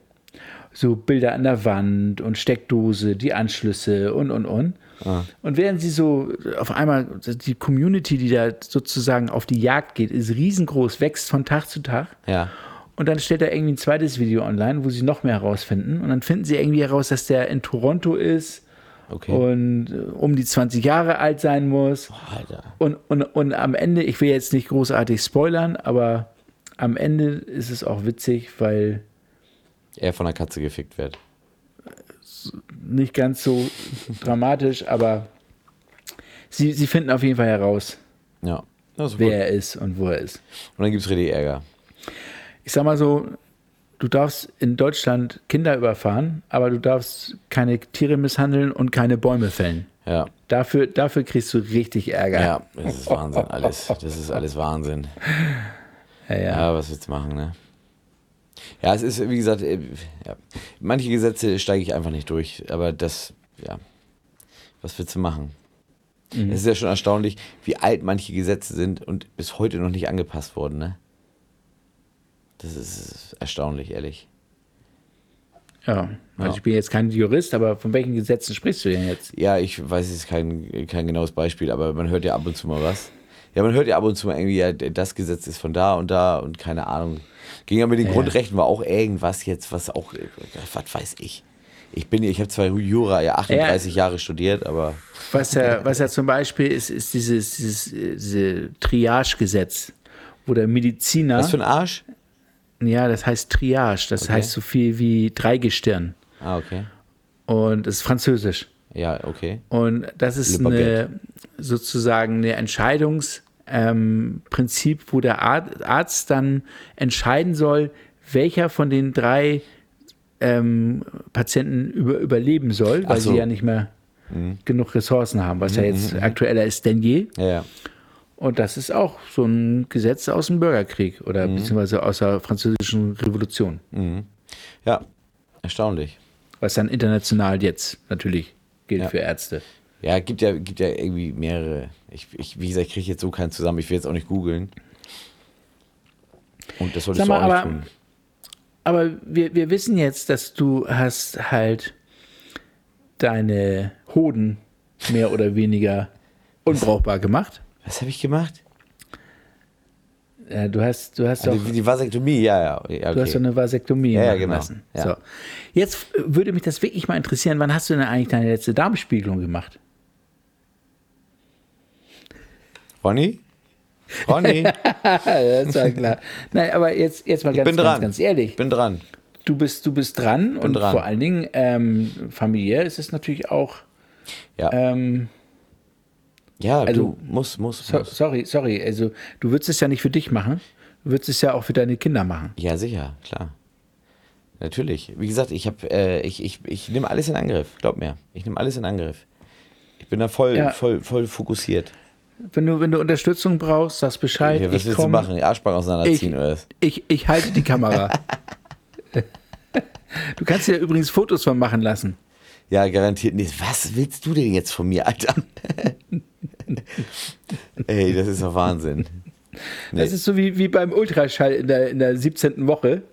So Bilder an der Wand und Steckdose, die Anschlüsse und, und, und. Ah. Und während sie so auf einmal, die Community, die da sozusagen auf die Jagd geht, ist riesengroß, wächst von Tag zu Tag. Ja. Und dann stellt er irgendwie ein zweites Video online, wo sie noch mehr herausfinden. Und dann finden sie irgendwie heraus, dass der in Toronto ist Okay. und äh, um die 20 Jahre alt sein muss. Alter. Und, und, und am Ende, ich will jetzt nicht großartig spoilern, aber am Ende ist es auch witzig, weil Er von der Katze gefickt wird. nicht ganz so dramatisch, aber sie, sie finden auf jeden Fall heraus, Ja. Wer gut. er ist und wo er ist. Und dann gibt es richtig Ärger. Ich sag mal so, du darfst in Deutschland Kinder überfahren, aber du darfst keine Tiere misshandeln und keine Bäume fällen. Ja. Dafür, dafür kriegst du richtig Ärger. Ja, das ist Wahnsinn, alles. Das ist alles Wahnsinn. ja, ja. Ja, was willst du machen, ne? Ja, es ist, wie gesagt, äh, ja. manche Gesetze steige ich einfach nicht durch, aber das, ja, was willst du machen? Mhm. Es ist ja schon erstaunlich, wie alt manche Gesetze sind und bis heute noch nicht angepasst wurden, ne? Das ist erstaunlich, ehrlich. ja. Also Ja. ich bin jetzt kein Jurist, aber von welchen Gesetzen sprichst du denn jetzt? Ja, ich weiß jetzt kein, kein genaues Beispiel, aber man hört ja ab und zu mal was. Ja, man hört ja ab und zu mal irgendwie, ja, das Gesetz ist von da und da und keine Ahnung. Ging ja mit den Ja. Grundrechten war auch irgendwas jetzt, was auch, was weiß ich. Ich bin, ich habe zwar Jura ja 38 Jahre studiert, aber Was ja, was ja zum Beispiel ist, ist dieses, dieses äh, diese Triage-Gesetz, wo der Mediziner, was für ein Arsch? Ja, das heißt Triage, das Okay. heißt so viel wie Dreigestirn Ah, okay. und das ist französisch. Ja, okay. Und das ist eine, sozusagen eine Entscheidungsprinzip, ähm, wo der Ar- Arzt dann entscheiden soll, welcher von den drei ähm, Patienten über, überleben soll, weil so. Mhm. sie ja nicht mehr genug Ressourcen haben, was ja jetzt aktueller ist denn je. Ja, ja. Und das ist auch so ein Gesetz aus dem Bürgerkrieg oder Mhm. beziehungsweise aus der französischen Revolution, Ja, erstaunlich. was dann international jetzt natürlich gilt Ja. für Ärzte. Ja, gibt ja, gibt ja irgendwie mehrere. Ich, ich, wie gesagt, ich kriege jetzt so keinen zusammen. Ich will jetzt auch nicht googeln. Und das solltest Sag du mal, auch aber- nicht tun. Aber wir, wir wissen jetzt, dass du hast halt deine Hoden mehr oder weniger *laughs* unbrauchbar gemacht. Was habe ich gemacht? Äh, Du hast, du hast doch, Also, die Vasektomie, ja, ja. ja du hast okay. doch eine Vasektomie Ja, ja, genau. lassen. Ja. So. Jetzt würde mich das wirklich mal interessieren, wann hast du denn eigentlich deine letzte Darmspiegelung gemacht? Ronny? Ronny, *laughs* das war klar. *laughs* Nein, aber jetzt, jetzt mal ganz, bin ganz, dran. ganz ehrlich. bin dran. Du bist, du bist dran und dran. vor allen Dingen ähm, familiär ist es natürlich auch. Ja, Ähm, ja also- du musst, musst, so, musst. sorry, sorry. Also du würdest es ja nicht für dich machen. Du würdest es ja auch für deine Kinder machen. Ja, sicher, klar. Natürlich. Wie gesagt, ich habe, äh, ich, ich, ich nehme alles in Angriff. Glaub mir, ich nehme alles in Angriff. Ich bin da voll, Ja. voll, voll fokussiert. Wenn du, wenn du Unterstützung brauchst, sagst Bescheid. Ja, was ich willst du komm, machen? Die Arschbacken auseinanderziehen Ich- oder was? Ich, ich halte die Kamera. *laughs* du kannst dir übrigens Fotos von machen lassen. Ja, garantiert nicht. Was willst du denn jetzt von mir, Alter? *laughs* *laughs* Ey, das ist doch Wahnsinn. Nee. Das ist so wie, wie beim Ultraschall in der, in der 17. Woche.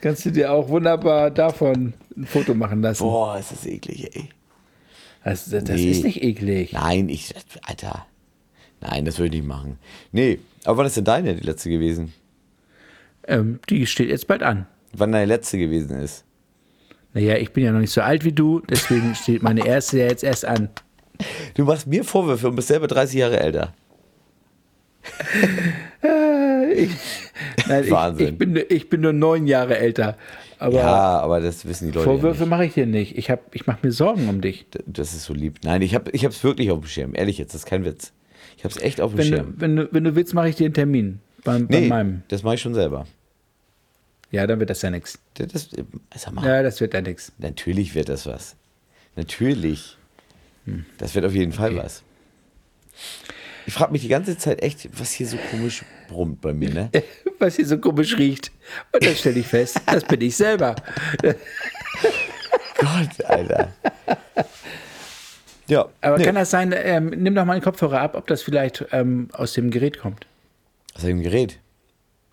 Kannst du dir auch wunderbar davon ein Foto machen lassen. Boah, ist das eklig, ey. Das, das, Nee. ist nicht eklig. Nein, ich, Alter. Nein, das würde ich nicht machen. Nee, aber wann ist denn deine die letzte gewesen? Ähm, die steht jetzt bald an. wann deine letzte gewesen ist. Naja, ich bin ja noch nicht so alt wie du, deswegen steht meine erste ja jetzt erst an. Du machst mir Vorwürfe und bist selber 30 Jahre älter. Ich, nein, Wahnsinn. Ich, ich, bin, ich bin nur neun Jahre älter. Aber ja, aber das wissen die Leute. Vorwürfe ja mache ich dir nicht. Ich, hab- ich mache mir Sorgen um dich. Das ist so lieb. Nein, ich habe es wirklich auf dem Schirm. Ehrlich jetzt, das ist kein Witz. Ich habe es echt auf dem Wenn Schirm. du, wenn, du, wenn du willst, mache ich dir einen Termin. Bei, bei Nee, meinem. das mache ich schon selber. Ja, dann wird das ja nichts. Das, das, mal, Ja, das wird ja nichts. Natürlich wird das was. Natürlich. Das wird auf jeden Fall was. Ich frage mich die ganze Zeit echt, was hier so komisch brummt bei mir, ne? *laughs* Was hier so komisch riecht. Und dann stelle ich fest, das bin ich selber. *laughs* Gott, Alter. Ja, Aber nee. kann das sein, ähm, nimm doch mal den Kopfhörer ab, ob das vielleicht ähm, aus dem Gerät kommt. Aus dem Gerät?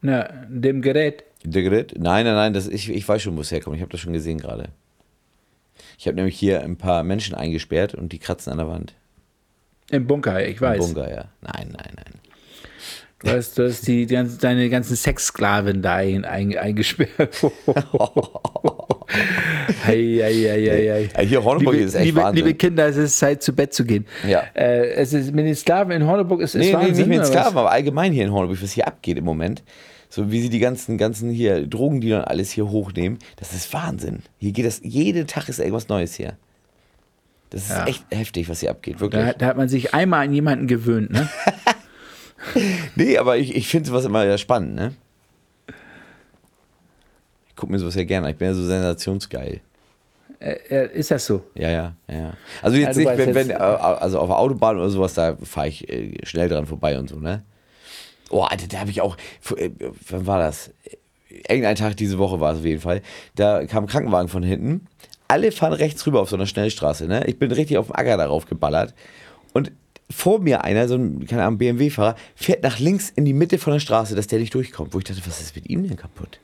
Na, dem Gerät. Der Gerät? Nein, nein, nein, das, ich, ich weiß schon, wo es herkommt. Ich habe das schon gesehen gerade. Ich habe nämlich hier ein paar Menschen eingesperrt und die kratzen an der Wand. Im Bunker, ich Im weiß. Bunker, ja. Nein, nein, nein. Du hast, du hast die, die deine ganzen Sexsklaven da ein, ein, eingesperrt. *laughs* hei, hier Horneburg liebe, ist echt liebe, Wahnsinn. liebe Kinder, es ist Zeit, zu Bett zu gehen. Ja. Äh, es ist mit den Sklaven in Horneburg ist, ist Nee, nee, Wahnsinn. nicht mit den? Sklaven, aber allgemein hier in Horneburg, was hier abgeht im Moment. So wie sie die ganzen, ganzen hier Drogendealer und alles hier hochnehmen, das ist Wahnsinn. Hier geht das, jeden Tag ist irgendwas Neues hier. Das ist Ja. echt heftig, was hier abgeht, wirklich. Da, da hat man sich einmal an jemanden gewöhnt, ne? *laughs* Nee, aber ich, ich finde sowas immer ja spannend, ne? Ich gucke mir sowas ja gerne an. Ich bin ja so sensationsgeil. äh, ist das so? Ja, ja, ja. Also jetzt Ja, nicht, wenn, wenn, äh, also auf der Autobahn oder sowas, da fahre ich äh, schnell dran vorbei und so, ne? Oh, Alter, da habe ich auch, äh, wann war das? Irgendein Tag diese Woche war es auf jeden Fall. Da kam ein Krankenwagen von hinten. Alle fahren rechts rüber auf so einer Schnellstraße, ne? Ich bin richtig auf dem Acker darauf geballert. Und vor mir einer, so ein, keine Ahnung, BMW-Fahrer, fährt nach links in die Mitte von der Straße, dass der nicht durchkommt. Wo ich dachte, was ist mit ihm denn kaputt?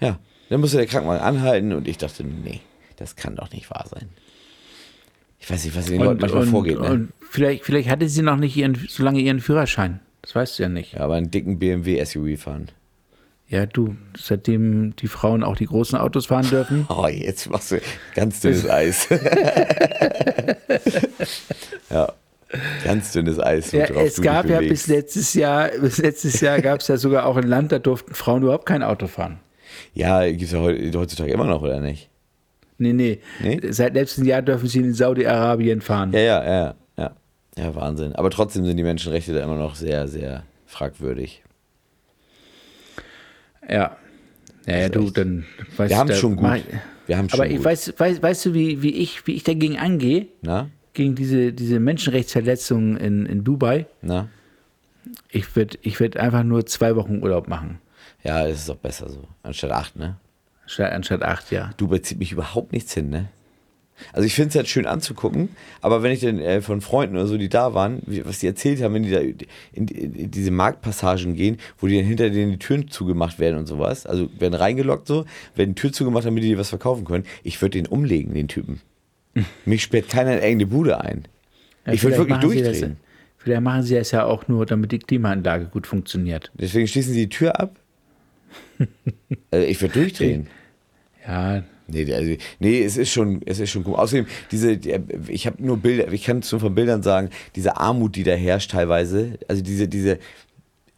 Ja, dann musste der Krankenwagen anhalten und ich dachte, nee, das kann doch nicht wahr sein. Ich weiß nicht, was den Leuten manchmal vorgeht. Ne? und vielleicht, vielleicht hatte sie noch nicht ihren, so lange ihren Führerschein. Das weißt du ja nicht. ja, aber einen dicken BMW SUV fahren. Ja, du, seitdem die Frauen auch die großen Autos fahren dürfen. *laughs* Oh, jetzt machst du ganz dünnes Eis. *laughs* ja, ganz dünnes Eis. Ja, es gab ja bis letztes Jahr, bis letztes Jahr gab es ja sogar auch ein Land, da durften Frauen überhaupt kein Auto fahren. Ja, gibt es ja heu- heutzutage immer noch, oder nicht? Nee, nee. Nee? Seit letztem Jahr dürfen sie in Saudi-Arabien fahren. Ja, ja, ja, ja. Wahnsinn. Aber trotzdem sind die Menschenrechte da immer noch sehr, sehr fragwürdig. Ja. Ja, ja, ist du, dann weißt Wir haben da schon gut. ich- Wir haben schon Aber ich gut. weiß, weiß, weißt du, wie, wie, ich, wie ich dagegen angehe? Na? Gegen diese, diese Menschenrechtsverletzungen in, in Dubai? Na? Ich würde ich würd einfach nur zwei Wochen Urlaub machen. Ja, es ist doch besser so. Anstatt acht, ne? Statt, anstatt acht, ja. Dubai zieht mich überhaupt nichts hin, ne? Also ich finde es halt schön anzugucken, aber wenn ich dann äh, von Freunden oder so, die da waren, wie, was die erzählt haben, wenn die da in, in, in diese Marktpassagen gehen, wo die dann hinter denen die Türen zugemacht werden und sowas, also werden reingelockt so, werden die Tür zugemacht, damit die was verkaufen können, ich würde den umlegen, den Typen. *laughs* Mich sperrt keiner in irgendeine Bude ein. Ja, ich würde wirklich durchdrehen. Vielleicht machen sie das ja auch nur, damit die Klimaanlage gut funktioniert. Deswegen schließen sie die Tür ab. *laughs* also ich würde durchdrehen. Ja, Nee, also, nee, es ist schon, es ist schon cool. Außerdem, diese, die- ich habe nur Bilder, ich kann es nur von Bildern sagen, diese Armut, die da herrscht teilweise, also diese, diese,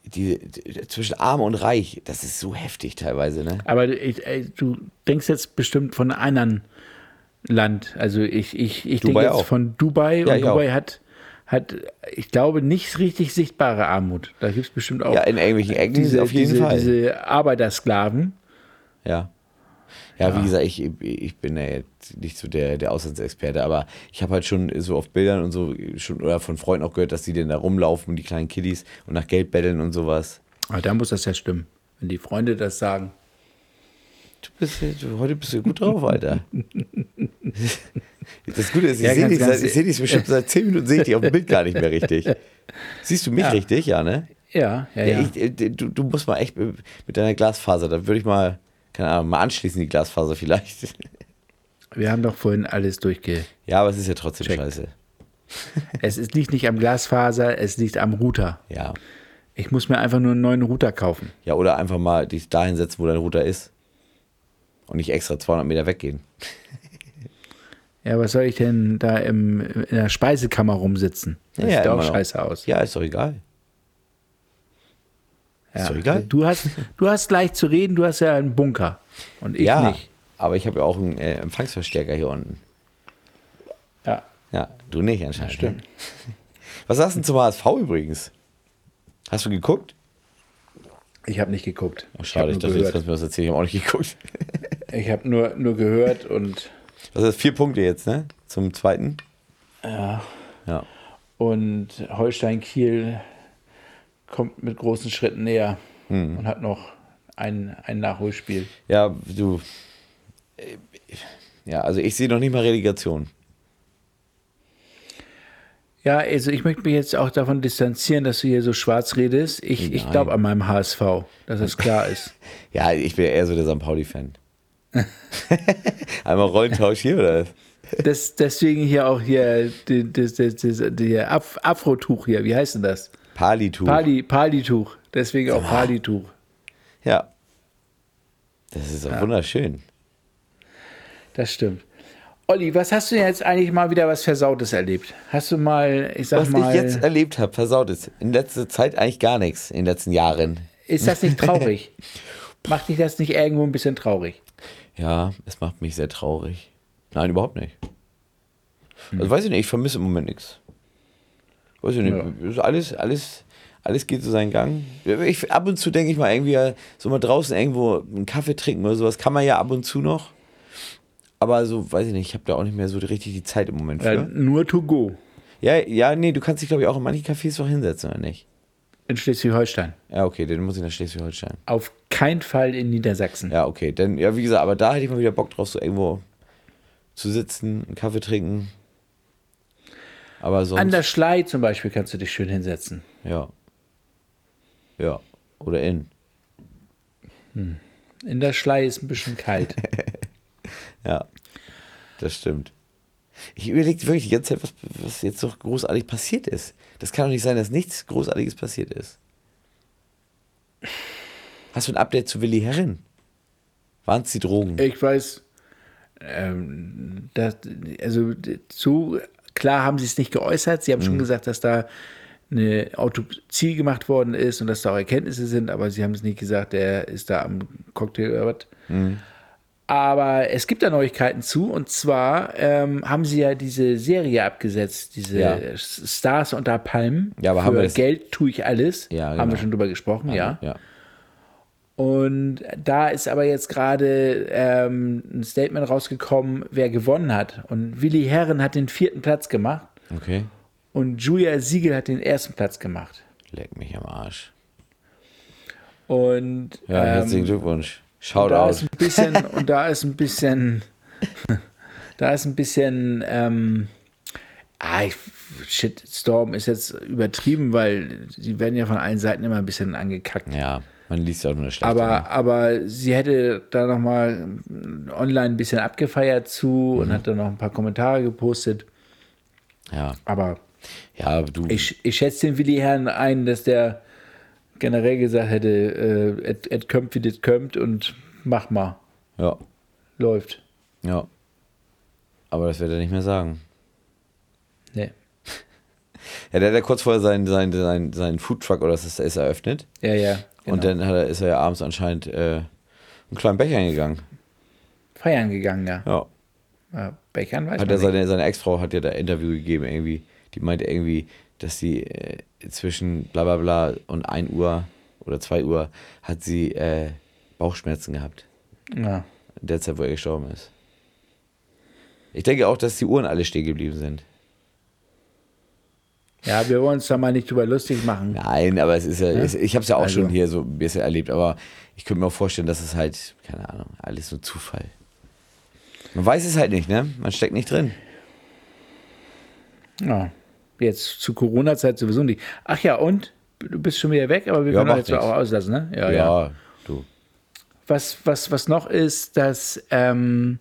diese, die- zwischen Arm und Reich, das ist so heftig teilweise, ne? aber ich, ey, du denkst jetzt bestimmt von einem anderen Land. Also ich, ich, ich denke Dubai jetzt auch. von Dubai Ja, und Dubai auch. hat, hat, ich glaube, nicht richtig sichtbare Armut. Da gibt es bestimmt auch Ja, in irgendwelchen Ecken diese, auf jeden diese, Fall. diese Arbeitersklaven. Ja. Ja, wie gesagt, ich, ich bin ja jetzt nicht so der, der Auslandsexperte, aber ich habe halt schon so auf Bildern und so schon oder von Freunden auch gehört, dass die denn da rumlaufen, die kleinen Kiddies und nach Geld betteln und sowas. Aber da muss das ja stimmen. Wenn die Freunde das sagen. Du bist, du, heute bist du gut drauf, Alter. *laughs* Das Gute ist, ich Ja, sehe dich, seit- ich seh dich bestimmt seit 10 Minuten, sehe ich dich auf dem Bild gar nicht mehr richtig. Siehst du mich Ja. richtig? Ja, ne? Ja, ja, Ja, ja. Ich, äh, du, du musst mal echt mit deiner Glasfaser, da würde ich mal, keine Ahnung, mal anschließen, die Glasfaser vielleicht. Wir haben doch vorhin alles durchge. Ja, aber es ist ja trotzdem Checkt. scheiße. Es ist, liegt nicht am Glasfaser, es liegt am Router. Ja. Ich muss mir einfach nur einen neuen Router kaufen. Ja, oder einfach mal dich dahin setzen, wo dein Router ist. Und nicht extra 200 Meter weggehen. Ja, was soll ich denn da im, in der Speisekammer rumsitzen? Das Ja, sieht immer auch scheiße aus. Ja, ist doch egal. Ja. doch egal. Du hast, du hast leicht zu reden, du hast ja einen Bunker. Und ich ja, nicht. aber ich habe ja auch einen äh, Empfangsverstärker hier unten. Ja. Ja, du nicht anscheinend. Stimmt. ne? Was sagst du denn zum HSV übrigens? Hast du geguckt? Ich habe nicht geguckt. Oh, schade, ich, ich dachte, habe jetzt nur, kannst du mir was erzählen. Ich habe auch nicht geguckt. *laughs* Ich hab nur, nur gehört und, Das ist vier Punkte jetzt, ne? Zum zweiten. ja. Ja. und Holstein Kiel kommt mit großen Schritten näher Hm. und hat noch ein, ein Nachholspiel. Ja, du. äh, Ja, also ich sehe noch nicht mal Relegation. Ja, also ich möchte mich jetzt auch davon distanzieren, dass du hier so schwarz redest. Ich, ich glaube an meinem HSV, dass es klar ist. *laughs* Ja, ich bin eher so der St. Pauli-Fan. *laughs* Einmal Rollentausch hier, oder? Das, deswegen hier auch hier die, das, das, das, die Af Afrotuch hier, wie heißt denn das? Palituch. Pali, Palituch. Deswegen auch Palituch. Ja. Das ist doch wunderschön. Das stimmt. Olli, was hast du denn jetzt eigentlich mal wieder was Versautes erlebt? Hast du mal, ich sag Was mal, ich jetzt erlebt habe, versaut ist. In letzter Zeit eigentlich gar nichts. In den letzten Jahren. ist das nicht traurig? *laughs* Macht dich das nicht irgendwo ein bisschen traurig? Ja, es macht mich sehr traurig. Nein, überhaupt nicht. Also weiß ich nicht, ich vermisse im Moment nichts. Weiß ich nicht. Ist Alles, alles, alles geht so seinen Gang. Ich, ab und zu denke ich mal irgendwie, ja, so mal draußen irgendwo einen Kaffee trinken oder sowas kann man ja ab und zu noch. Aber so, weiß ich nicht, ich habe da auch nicht mehr so richtig die Zeit im Moment Ja, für. nur to go Ja, ja, nee, du kannst dich, glaube ich, auch in manchen Cafés doch hinsetzen, oder nicht? in Schleswig-Holstein. Ja, okay, dann muss ich nach Schleswig-Holstein. Auf keinen Fall in Niedersachsen. Ja, okay. Dann, ja, wie gesagt, aber da hätte ich mal wieder Bock drauf, so irgendwo zu sitzen, einen Kaffee trinken. Aber sonst. An der Schlei zum Beispiel kannst du dich schön hinsetzen. ja. Ja. Oder in. In der Schlei ist ein bisschen kalt. *laughs* Ja. Das stimmt. Ich überlege wirklich die ganze Zeit, was, was jetzt so großartig passiert ist. Das kann doch nicht sein, dass nichts Großartiges passiert ist. Hast du ein Update zu Willi Herren? Waren es die Drogen? Ich weiß, ähm, das, also so klar haben sie es nicht geäußert. Sie haben schon gesagt, dass da eine Autopsie gemacht worden ist und dass da auch Erkenntnisse sind, aber sie haben es nicht gesagt, der ist da am Cocktail oder was. Aber es gibt da Neuigkeiten zu und zwar ähm, haben sie ja diese Serie abgesetzt, diese Ja. Stars unter Palmen. Ja, aber Für haben wir das- Geld tue ich alles. Ja, Haben genau. wir schon drüber gesprochen, ja. ja. Und da ist aber jetzt gerade ähm, ein Statement rausgekommen, wer gewonnen hat. Und Willi Herren hat den vierten Platz gemacht Okay. und Julia Siegel hat den ersten Platz gemacht. Leck mich am Arsch. Und Ja, herzlichen ähm, Glückwunsch. da ist Shoutout. ein bisschen, und da ist ein bisschen, *laughs* da ist ein bisschen, ähm, ah, ich, Shitstorm ist jetzt übertrieben, weil sie werden ja von allen Seiten immer ein bisschen angekackt. Ja, man liest ja auch nur eine schlechte. Aber, aber sie hätte da nochmal online ein bisschen abgefeiert zu und hat dann noch ein paar Kommentare gepostet. Ja, Aber ja, du. ich, ich schätze den Willi Herrn ein, dass der generell gesagt hätte, äh, et, kömmt wie das kömmt und mach mal. ja, Läuft. ja. Aber das wird er nicht mehr sagen. Nee. *laughs* Ja, der hat ja kurz vorher seinen, seinen, seinen, seinen Foodtruck oder das ist, ist eröffnet. Ja, ja. Genau. Und dann hat er, ist er ja abends anscheinend äh, einen kleinen Becher hingegangen. feiern gegangen, ja. Ja. ja Bechern weiß Hat er nicht. seine, seine Ex-Frau hat ja da Interview gegeben, irgendwie. Die meinte irgendwie, dass sie äh, zwischen bla bla bla und 1 Uhr oder 2 Uhr hat sie äh, Bauchschmerzen gehabt. Ja. In der Zeit, wo er gestorben ist. Ich denke auch, dass die Uhren alle stehen geblieben sind. Ja, wir wollen uns da mal nicht drüber lustig machen. Nein, aber es ist ja, es, ich habe es ja auch Also. schon hier so ein bisschen erlebt, aber ich könnte mir auch vorstellen, dass es halt, keine Ahnung, alles nur Zufall. Man weiß es halt nicht, ne? Man steckt nicht drin. Ja. Jetzt zu Corona-Zeit sowieso nicht. Ach ja, und? Du bist schon wieder weg, aber wir Ja, können jetzt auch auslassen, ne? Ja, Ja, ja. du. Was, was, was noch ist, dass ähm,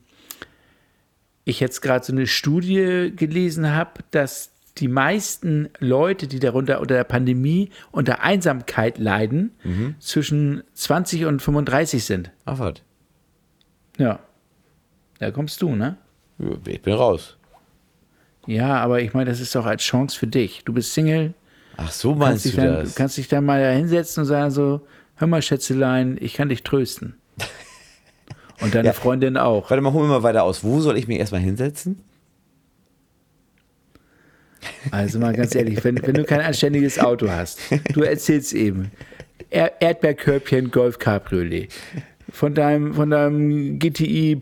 ich jetzt gerade so eine Studie gelesen habe, dass die meisten Leute, die darunter unter der Pandemie unter Einsamkeit leiden, zwischen 20 und 35 sind. Ach was. Ja. Da kommst du, ne? Ich bin raus. Ja, aber ich meine, das ist doch als Chance für dich. Du bist Single, Ach so meinst du dann, das? kannst dich dann mal da hinsetzen und sagen so, hör mal Schätzelein, ich kann dich trösten. *laughs* Und deine Ja. Freundin auch. Warte mal, hol mir mal weiter aus. Wo soll ich mich erstmal hinsetzen? Also mal ganz ehrlich, wenn, wenn du kein anständiges Auto hast, du erzählst eben, er Erdbeerkörbchen Golf Cabriolet, von deinem, von deinem GTI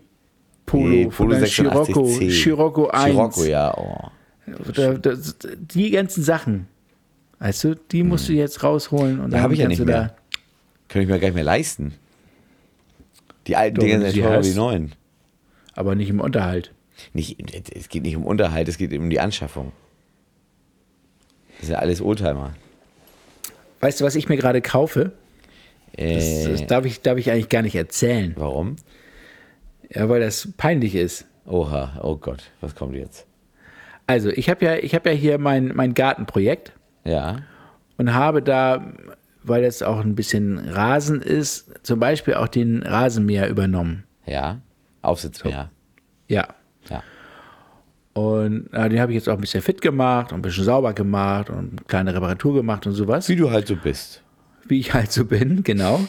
Polo, Nee, von deinem Scirocco, 86C. Scirocco 1, Scirocco, ja. Oh. Da, da, die ganzen Sachen, weißt du, die musst du jetzt rausholen und Hm. Da dann habe ich ja nicht du mehr. Kann ich mir gar nicht mehr leisten. Die alten Doch, Dinger sind teurer wie die neuen. aber nicht im Unterhalt. Nicht, es geht nicht um Unterhalt, es geht um die Anschaffung. Das sind ja alles Oldtimer. Weißt du, was ich mir gerade kaufe? Das, Äh, das darf, ich, darf ich eigentlich gar nicht erzählen, warum? ja, weil das peinlich ist. Oha, oh Gott, was kommt jetzt? Also, ich habe ja, ich hab ja hier mein, mein Gartenprojekt Ja, und habe da, weil das auch ein bisschen Rasen ist, zum Beispiel auch den Rasenmäher übernommen. ja, Aufsitzmäher. Ja. Ja. Und äh, den habe ich jetzt auch ein bisschen fit gemacht und ein bisschen sauber gemacht und eine kleine Reparatur gemacht und sowas. Wie du halt so bist. wie ich halt so bin, genau.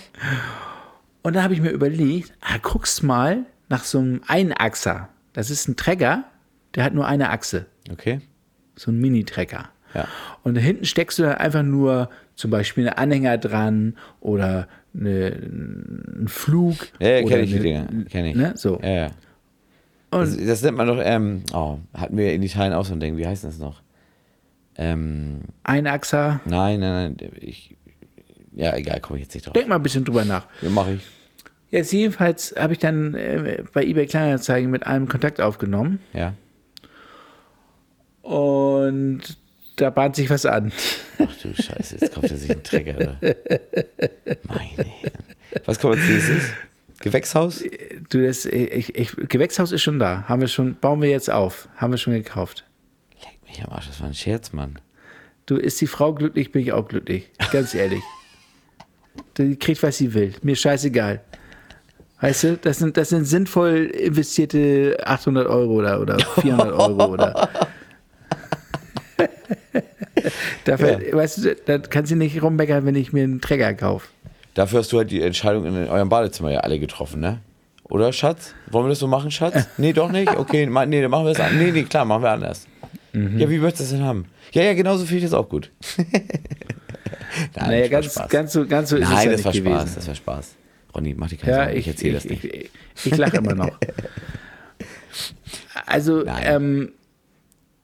Und da habe ich mir überlegt, ah, guckst mal nach so einem Einachser. Das ist ein Trecker, der hat nur eine Achse, Okay? so ein Mini-Trecker. Ja. Und da hinten steckst du dann einfach nur zum Beispiel einen Anhänger dran oder eine, einen Flug. Ja, ja kenne ich die Dinger. Kenn ich. Ne? So. Ja, ja. Das, das nennt man doch, ähm, oh, hatten wir in Italien auch so ein Ding, wie heißt das noch? Ähm, Einachser. nein, nein, nein, ich, ja, egal, komme ich jetzt nicht drauf. Denk mal ein bisschen drüber nach. Ja, mache ich. Jetzt jedenfalls habe ich dann äh, bei eBay Kleinanzeigen mit einem Kontakt aufgenommen Ja. und da bahnt sich was an. Ach du Scheiße, jetzt kauft er sich einen Trecker. Oder? *laughs* Meine Herren. Was kommt als nächstes? Gewächshaus? Du, das, ich, ich, Gewächshaus ist schon da. Haben wir schon, bauen wir jetzt auf. Haben wir schon gekauft. Leck mich am Arsch, das war ein Scherz, Mann. Du, ist die Frau glücklich, bin ich auch glücklich. Ganz ehrlich. *laughs* Die kriegt, was sie will. Mir scheißegal. Weißt du, das sind, das sind sinnvoll investierte 800 Euro oder, oder 400 Euro oder. *laughs* *laughs* Dafür, weißt du, da kann sie nicht rummeckern, wenn ich mir einen Träger kaufe. Dafür hast du halt die Entscheidung in eurem Badezimmer ja alle getroffen, ne? Oder, Schatz? Wollen wir das so machen, Schatz? *laughs* Nee, doch nicht? Okay, ma- nee, dann machen wir es an. Nee, nee, klar, machen wir anders. Ja, wie möchtest du das denn haben? Ja, ja, genauso finde ich das auch gut. *laughs* Nein, Naja, ganz, Spaß. ganz so, ganz so ist es Nein, ja das nicht war gewesen. Spaß, das war Spaß. Ronny, mach dich keine Ja, Sorgen, ich, ich, erzähle das nicht. ich, ich, ich lache immer noch. *laughs* Also, Nein. ähm,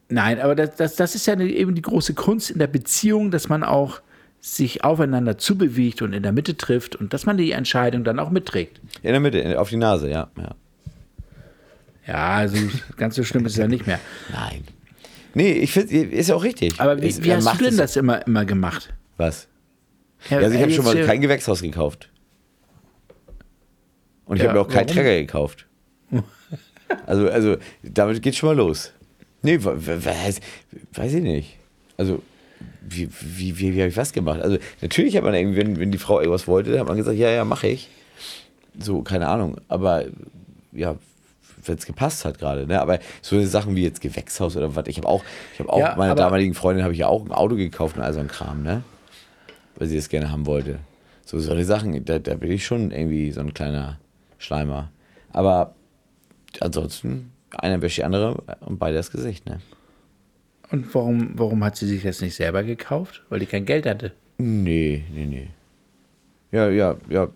nein, aber das, das, das ist ja eben die große Kunst in der Beziehung, dass man auch sich aufeinander zubewegt und in der Mitte trifft und dass man die Entscheidung dann auch mitträgt. In der Mitte, auf die Nase, ja. ja. Ja, also *laughs* ganz so schlimm ist es ja nicht mehr. Nein. Nee, ich finde, ist ja auch richtig. Aber wie, Es- wie hast du denn das immer, immer gemacht? Was? Ja, also ich habe schon mal kein Gewächshaus gekauft. Und ich Ja, habe mir auch keinen? Trecker gekauft. *laughs* Also, also damit geht schon mal los. Nee, weiß, weiß ich nicht. Also, wie, wie, wie, wie habe ich was gemacht? Also, natürlich hat man irgendwie, wenn, wenn die Frau irgendwas wollte, hat man gesagt, ja, ja, mache ich. So, keine Ahnung. Aber, ja, wenn es gepasst hat gerade, ne? Aber so Sachen wie jetzt Gewächshaus oder was, ich habe auch, ich habe auch Ja, meiner damaligen Freundin habe ich ja auch ein Auto gekauft und all so ein Kram, ne? Weil sie das gerne haben wollte. So solche Sachen, da, da bin ich schon irgendwie so ein kleiner Schleimer. Aber ansonsten, einer wäscht die andere und beide das Gesicht, ne? Und warum, warum hat sie sich das nicht selber gekauft? Weil die kein Geld hatte. Nee, nee, nee. Ja, ja, ja.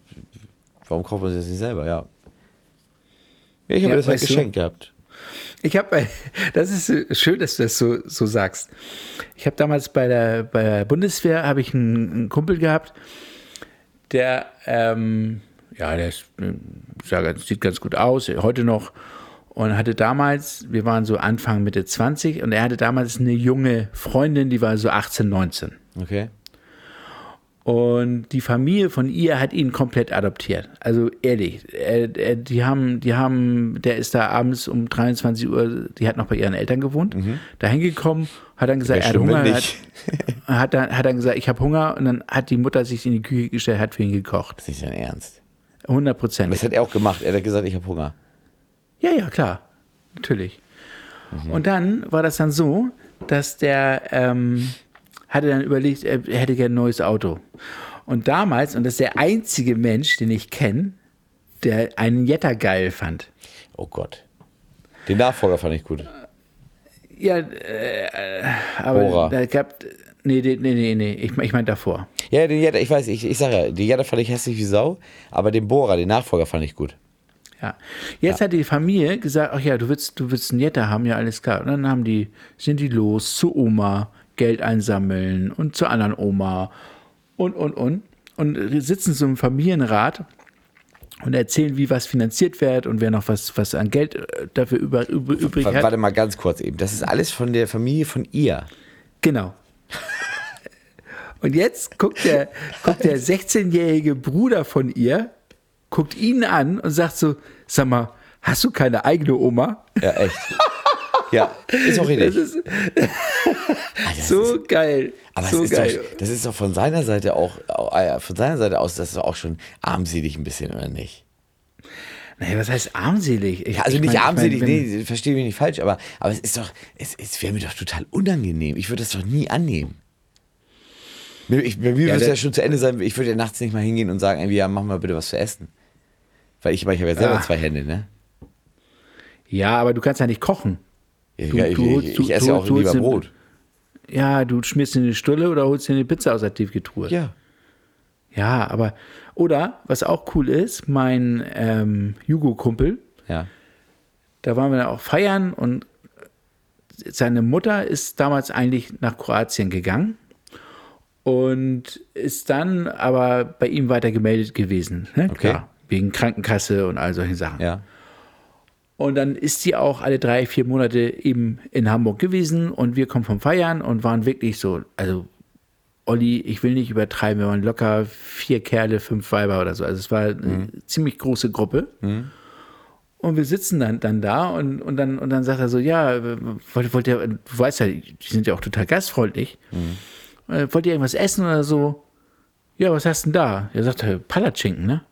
Warum kauft man sich das nicht selber? Ja. ja ich habe Ja, das halt weißt du- geschenkt gehabt. Ich habe, *laughs* das ist äh, schön, dass du das so, so sagst. Ich habe damals bei der, bei der Bundeswehr habe ich einen, einen Kumpel gehabt, der, ähm, ja, der ist, äh, sah sieht ganz gut aus, heute noch. Und hatte damals, wir waren so Anfang, Mitte 20 und er hatte damals eine junge Freundin, die war so 18, 19. Okay. Und die Familie von ihr hat ihn komplett adoptiert. Also ehrlich, äh, äh, die haben, die haben, der ist da abends um 23 Uhr, die hat noch bei ihren Eltern gewohnt, da hingekommen, hat dann gesagt, er hat Hunger, hat, hat, dann, hat dann gesagt, ich habe Hunger und dann hat die Mutter sich in die Küche gestellt, hat für ihn gekocht. Das ist nicht dein Ernst. 100 Prozent. Das hat er auch gemacht. Er hat gesagt, ich habe Hunger. Ja, ja, klar. Natürlich. Und dann war das dann so, dass der ähm, hatte dann überlegt, er hätte gerne ein neues Auto. Und damals, und das ist der einzige Mensch, den ich kenne, der einen Jetta geil fand. Oh Gott. Den Nachfolger fand ich gut. Ja, äh, aber Bora. da gab. Nee, nee, nee, nee. Ich, ich meine davor. Ja, den Jetta, ich weiß, ich, ich sag ja, den Jetta fand ich hässlich wie Sau, aber den Bohrer, den Nachfolger fand ich gut. Ja. Jetzt hat die Familie gesagt, ach ja, du willst, du willst einen Jetta haben, ja, alles klar. Und dann haben die, sind die los zu Oma, Geld einsammeln und zur anderen Oma und, und, und. Und sitzen so im Familienrat und erzählen, wie was finanziert wird und wer noch was, was an Geld äh, dafür über, über, übrig hat. warte mal ganz kurz eben. Das ist alles von der Familie von ihr. Genau. *laughs* Und jetzt guckt der, guckt der 16-jährige Bruder von ihr, guckt ihn an und sagt so, sag mal, hast du keine eigene Oma? Ja, echt. ja, ist auch richtig. Das ist Ah, das so ist, geil. aber so ist geil. doch, das ist doch von seiner Seite auch, äh, von seiner Seite aus, das ist auch schon armselig ein bisschen, oder nicht? naja, was heißt armselig? Ich, Ja, also ich nicht mein- ich armselig, mein, wenn- nee, verstehe mich nicht falsch, aber, aber es ist doch, es, es wäre mir doch total unangenehm. Ich würde das doch nie annehmen. Ich, bei mir würde es ja schon zu Ende sein, ich würde ja nachts nicht mal hingehen und sagen, irgendwie, ja, mach mal bitte was zu essen. Weil ich, weil ich habe ja selber Ah. zwei Hände, ne? Ja, aber du kannst ja nicht kochen. Ich, Du- ich, du ich, ich, du- esse ja auch lieber den- Brot. Ja, du schmierst in die Stulle oder holst dir eine Pizza aus der Tiefkühltruhe. Ja. Ja, aber, oder, was auch cool ist, mein ähm, Jugo-Kumpel, Ja. da waren wir dann auch feiern und seine Mutter ist damals eigentlich nach Kroatien gegangen und ist dann aber bei ihm weiter gemeldet gewesen. Ne? Okay. Klar, wegen Krankenkasse und all solchen Sachen. Ja. Und dann ist sie auch alle drei, vier Monate eben in Hamburg gewesen und wir kommen vom Feiern und waren wirklich so, also Olli, ich will nicht übertreiben, wir waren locker vier Kerle, fünf Weiber oder so. Also es war eine ziemlich große Gruppe. Und wir sitzen dann, dann da und, und, dann, und dann sagt er so, ja, wollt, wollt ihr, du weißt ja, die sind ja auch total gastfreundlich. Äh, wollt ihr irgendwas essen oder so? Ja, was hast du denn da? Er sagt, Palatschinken, ne?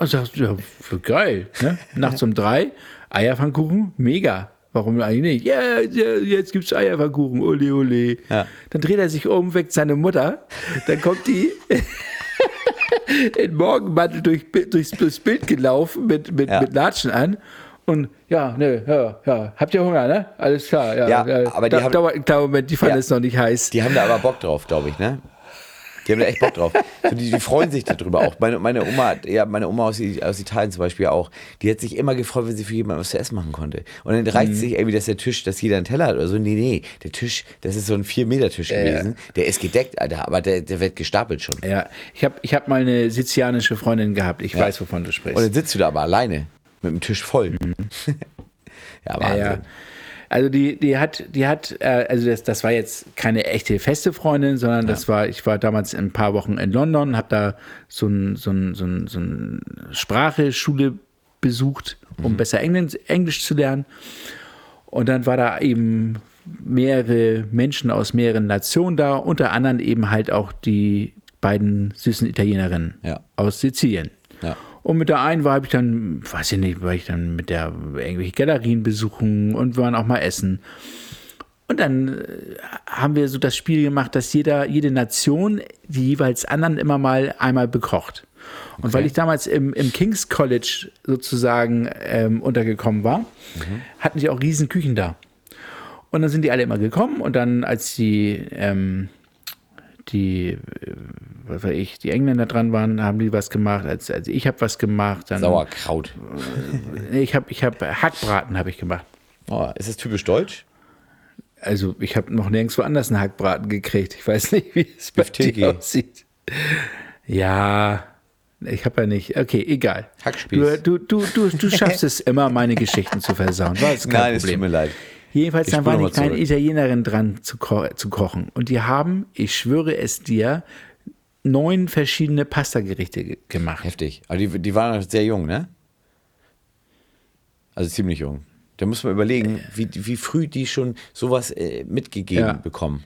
Und sagst ja, für geil, ne? Nachts um drei, Eierpfannkuchen, mega. Warum eigentlich nicht? Ja, ja jetzt gibt's Eierpfannkuchen, ole, ole. Ja. Dann dreht er sich um, weckt seine Mutter, dann kommt die *laughs* in Morgenmantel durch, durchs, durchs Bild gelaufen mit, mit, Ja. mit Latschen an. Und ja, ne, ja, ja, habt ihr Hunger, ne? Alles klar, ja. Ja, aber die da, haben- dauert einen kleinen Moment, die Pfanne Ja. ist noch nicht heiß. Die haben da aber Bock drauf, glaube ich, ne? Die haben da echt Bock drauf. *laughs* So, die, die freuen sich darüber auch. Meine, meine Oma, ja, meine Oma aus, aus Italien zum Beispiel auch, die hat sich immer gefreut, wenn sie für jemanden was zu essen machen konnte. Und dann Mhm. reicht sich irgendwie, dass der Tisch, dass jeder einen Teller hat oder so. Nee, nee, der Tisch, das ist so ein 4-Meter-Tisch gewesen. Der ist gedeckt, Alter, aber der, der wird gestapelt schon. Ja, ich habe ich hab mal eine sizilianische Freundin gehabt. Ich weiß, wovon du sprichst. Und dann sitzt du da aber alleine mit dem Tisch voll. *laughs* ja, Ja, Wahnsinn. ja. Also die, die hat, die hat, äh, also das, das war jetzt keine echte feste Freundin, sondern das war, ich war damals ein paar Wochen in London, habe da so ein, so ein, so ein, so ein Spracheschule besucht, um besser Englisch, Englisch zu lernen. Und dann war da eben mehrere Menschen aus mehreren Nationen da, unter anderem eben halt auch die beiden süßen Italienerinnen Ja. aus Sizilien. Ja. Und mit der einen war ich dann, weiß ich nicht, war ich dann mit der irgendwelche Galerien besuchen und waren auch mal essen. Und dann äh, haben wir so das Spiel gemacht, dass jeder, jede Nation die jeweils anderen immer mal einmal bekocht. Und weil ich damals im, im King's College sozusagen ähm, untergekommen war, hatten die auch riesen Küchen da. Und dann sind die alle immer gekommen und dann, als die, ähm, die, äh, was weiß ich, die Engländer dran waren, haben die was gemacht, als, als ich habe was gemacht. Dann, Sauerkraut. Nee, ich habe ich hab Hackbraten habe ich gemacht. Oh, ist das typisch deutsch? Also ich habe noch nirgendwo anders einen Hackbraten gekriegt. Ich weiß nicht, wie es bei dir aussieht. Ja, ich habe ja nicht. Okay, egal. Hackspieß. Du, du, du, du, schaffst es immer, meine Geschichten zu versauen. War kein Nein, es tut Problem. mir leid. Jedenfalls, Ich dann war kleine zurück. Italienerin dran zu, ko zu kochen. Und die haben, ich schwöre es dir, neun verschiedene Pastagerichte ge gemacht. Heftig. Aber die, die waren sehr jung, ne? Also ziemlich jung. Da muss man überlegen, wie, wie früh die schon sowas äh, mitgegeben Ja. bekommen.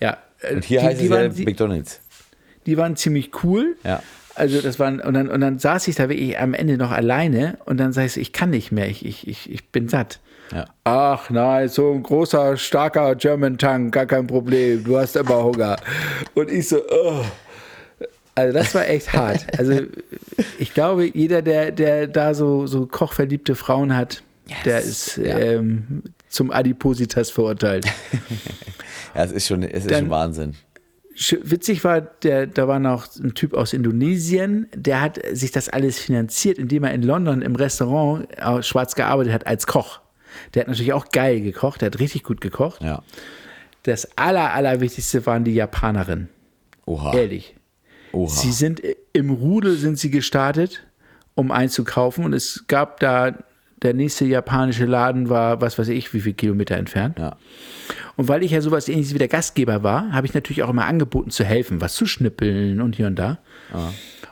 Ja, äh, Und hier die, heißt die, es ja waren, die, McDonalds. die waren ziemlich cool. Ja. Also das waren, und dann, und dann saß ich da wirklich am Ende noch alleine und dann sag ich, so, ich kann nicht mehr, ich, ich, ich, ich bin satt. Ja. Ach nein, so ein großer, starker German Tank, gar kein Problem, du hast immer Hunger. Und ich so, oh. Also das war echt hart. Also ich glaube, jeder, der, der da so, so kochverliebte Frauen hat, der ist ja. ähm, zum Adipositas verurteilt. *laughs* Ja, es ist schon, es ist Dann- schon Wahnsinn. Witzig war, der, da war noch ein Typ aus Indonesien, der hat sich das alles finanziert, indem er in London im Restaurant äh, schwarz gearbeitet hat als Koch. Der hat natürlich auch geil gekocht, der hat richtig gut gekocht. Ja. Das aller, allerwichtigste waren die Japanerinnen. Oha. Ehrlich. Oha. Sie sind im Rudel sind sie gestartet, um einzukaufen und es gab da der nächste japanische Laden war, was weiß ich, wie viele Kilometer entfernt. Ja. Und weil ich ja sowas ähnliches wie der Gastgeber war, habe ich natürlich auch immer angeboten zu helfen, was zu schnippeln und hier und da.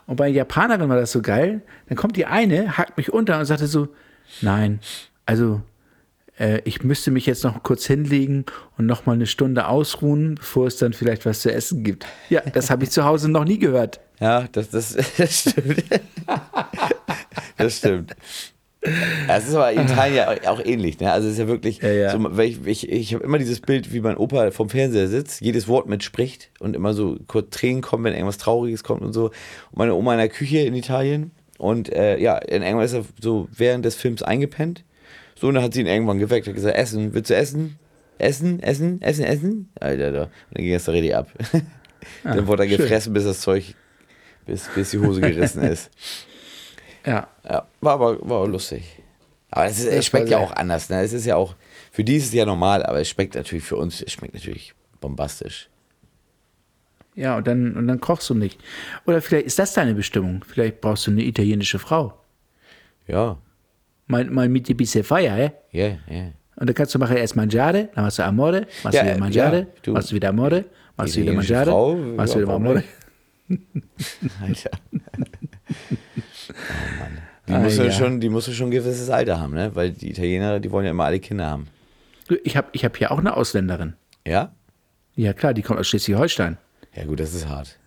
Und bei Japanerin war das so geil. Dann kommt die eine, hakt mich unter und sagte so, nein, also äh, ich müsste mich jetzt noch kurz hinlegen und noch mal eine Stunde ausruhen, bevor es dann vielleicht was zu essen gibt. Ja, das habe ich zu Hause noch nie gehört. Ja, das, das, *laughs* das stimmt. das stimmt. Ja, Es ist aber in Italien ja auch ähnlich, ne? Also es ist ja wirklich, Ja, ja. So, ich, ich, ich habe immer dieses Bild, wie mein Opa vom Fernseher sitzt, jedes Wort mitspricht und immer so kurz Tränen kommen, wenn irgendwas Trauriges kommt und so. Und meine Oma in der Küche in Italien und äh, ja, in irgendwann ist er so während des Films eingepennt. So, und dann hat sie ihn irgendwann geweckt, hat gesagt, Essen, willst du essen? Essen, essen, essen, essen? Alter, da. Und dann ging das da richtig ab. *laughs* dann wurde er gefressen, bis das Zeug, bis, bis die Hose gerissen ist. Ja, Ja, war aber war lustig. Aber es, ist, es schmeckt ja auch anders. Ne? Es ist ja auch, für die ist es ja normal, aber es schmeckt natürlich für uns, es schmeckt natürlich bombastisch. ja, und dann, und dann kochst du nicht. Oder vielleicht ist das deine Bestimmung. Vielleicht brauchst du eine italienische Frau. Ja, Mal, mal mit die bisschen Feier, hä? ja, ja. Und dann kannst du machen erst Mangiare, dann machst du Amore, machst Ja, du wieder Mangiare, ja, du- machst du wieder Amore, machst du wieder Mangiare, Frau, machst du wieder Amore. *laughs* Alter. *laughs* oh Mann. Die, Ah, muss ja. schon, die muss ja schon ein gewisses Alter haben, ne? Weil die Italiener, die wollen ja immer alle Kinder haben. Du, Ich habe ich hab hier auch eine Ausländerin. Ja? Ja klar, die kommt aus Schleswig-Holstein. Ja, gut, das ist hart.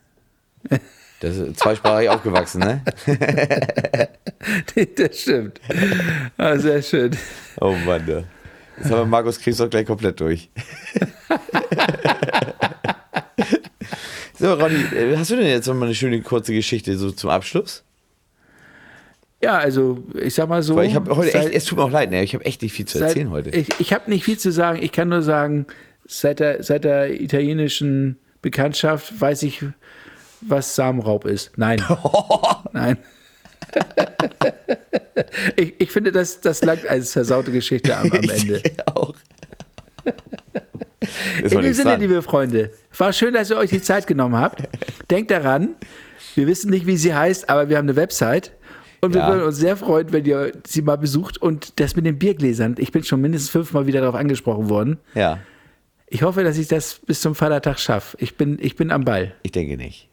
Das ist zweisprachig aufgewachsen, ne? *laughs* das stimmt. Ah, sehr schön. Oh Mann, ja. Jetzt haben wir Markus Krebs doch gleich komplett durch. *laughs* so, Ronny, äh, hast du denn jetzt noch mal eine schöne kurze Geschichte so zum Abschluss? Ja, also ich sag mal so. Weil ich habe heute echt, seit- es tut mir auch leid, ne? Ich habe echt nicht viel zu seit- erzählen heute. Ich, ich habe nicht viel zu sagen. Ich kann nur sagen, seit der, seit der italienischen Bekanntschaft weiß ich, was Samenraub ist. Nein. *laughs* Nein. ich, ich finde, das, das langt als versaute Geschichte am, am Ende. Ich auch. In dem Sinne, dran. liebe Freunde, war schön, dass ihr euch die Zeit genommen habt. Denkt daran, wir wissen nicht, wie sie heißt, aber wir haben eine Website. Und wir Ja. würden uns sehr freuen, wenn ihr sie mal besucht. Und das mit den Biergläsern, ich bin schon mindestens fünfmal wieder darauf angesprochen worden. Ja, Ich hoffe, dass ich das bis zum Vatertag schaffe. Ich bin, ich bin am Ball. ich denke nicht.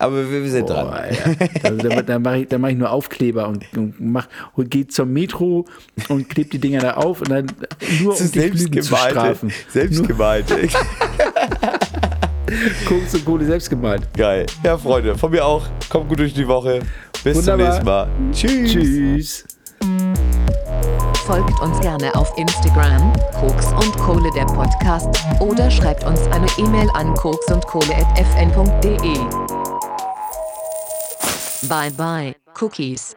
Aber wir, wir sind Boah, dran. also, da da mache ich, da mach ich nur Aufkleber und, und, mach, und gehe zum Metro und klebe die Dinger da auf und dann nur um Lügen zu strafen. Selbstgemalte. *laughs* Koks und Kohle selbst gemalt. Geil. Ja, Freunde, von mir auch. Kommt gut durch die Woche. Bis Wunderbar. zum nächsten Mal. Tschüss. Tschüss. Folgt uns gerne auf Instagram, Koks und Kohle der Podcast, oder schreibt uns eine E-Mail an koksundkohle.fn.de. Bye bye, Cookies.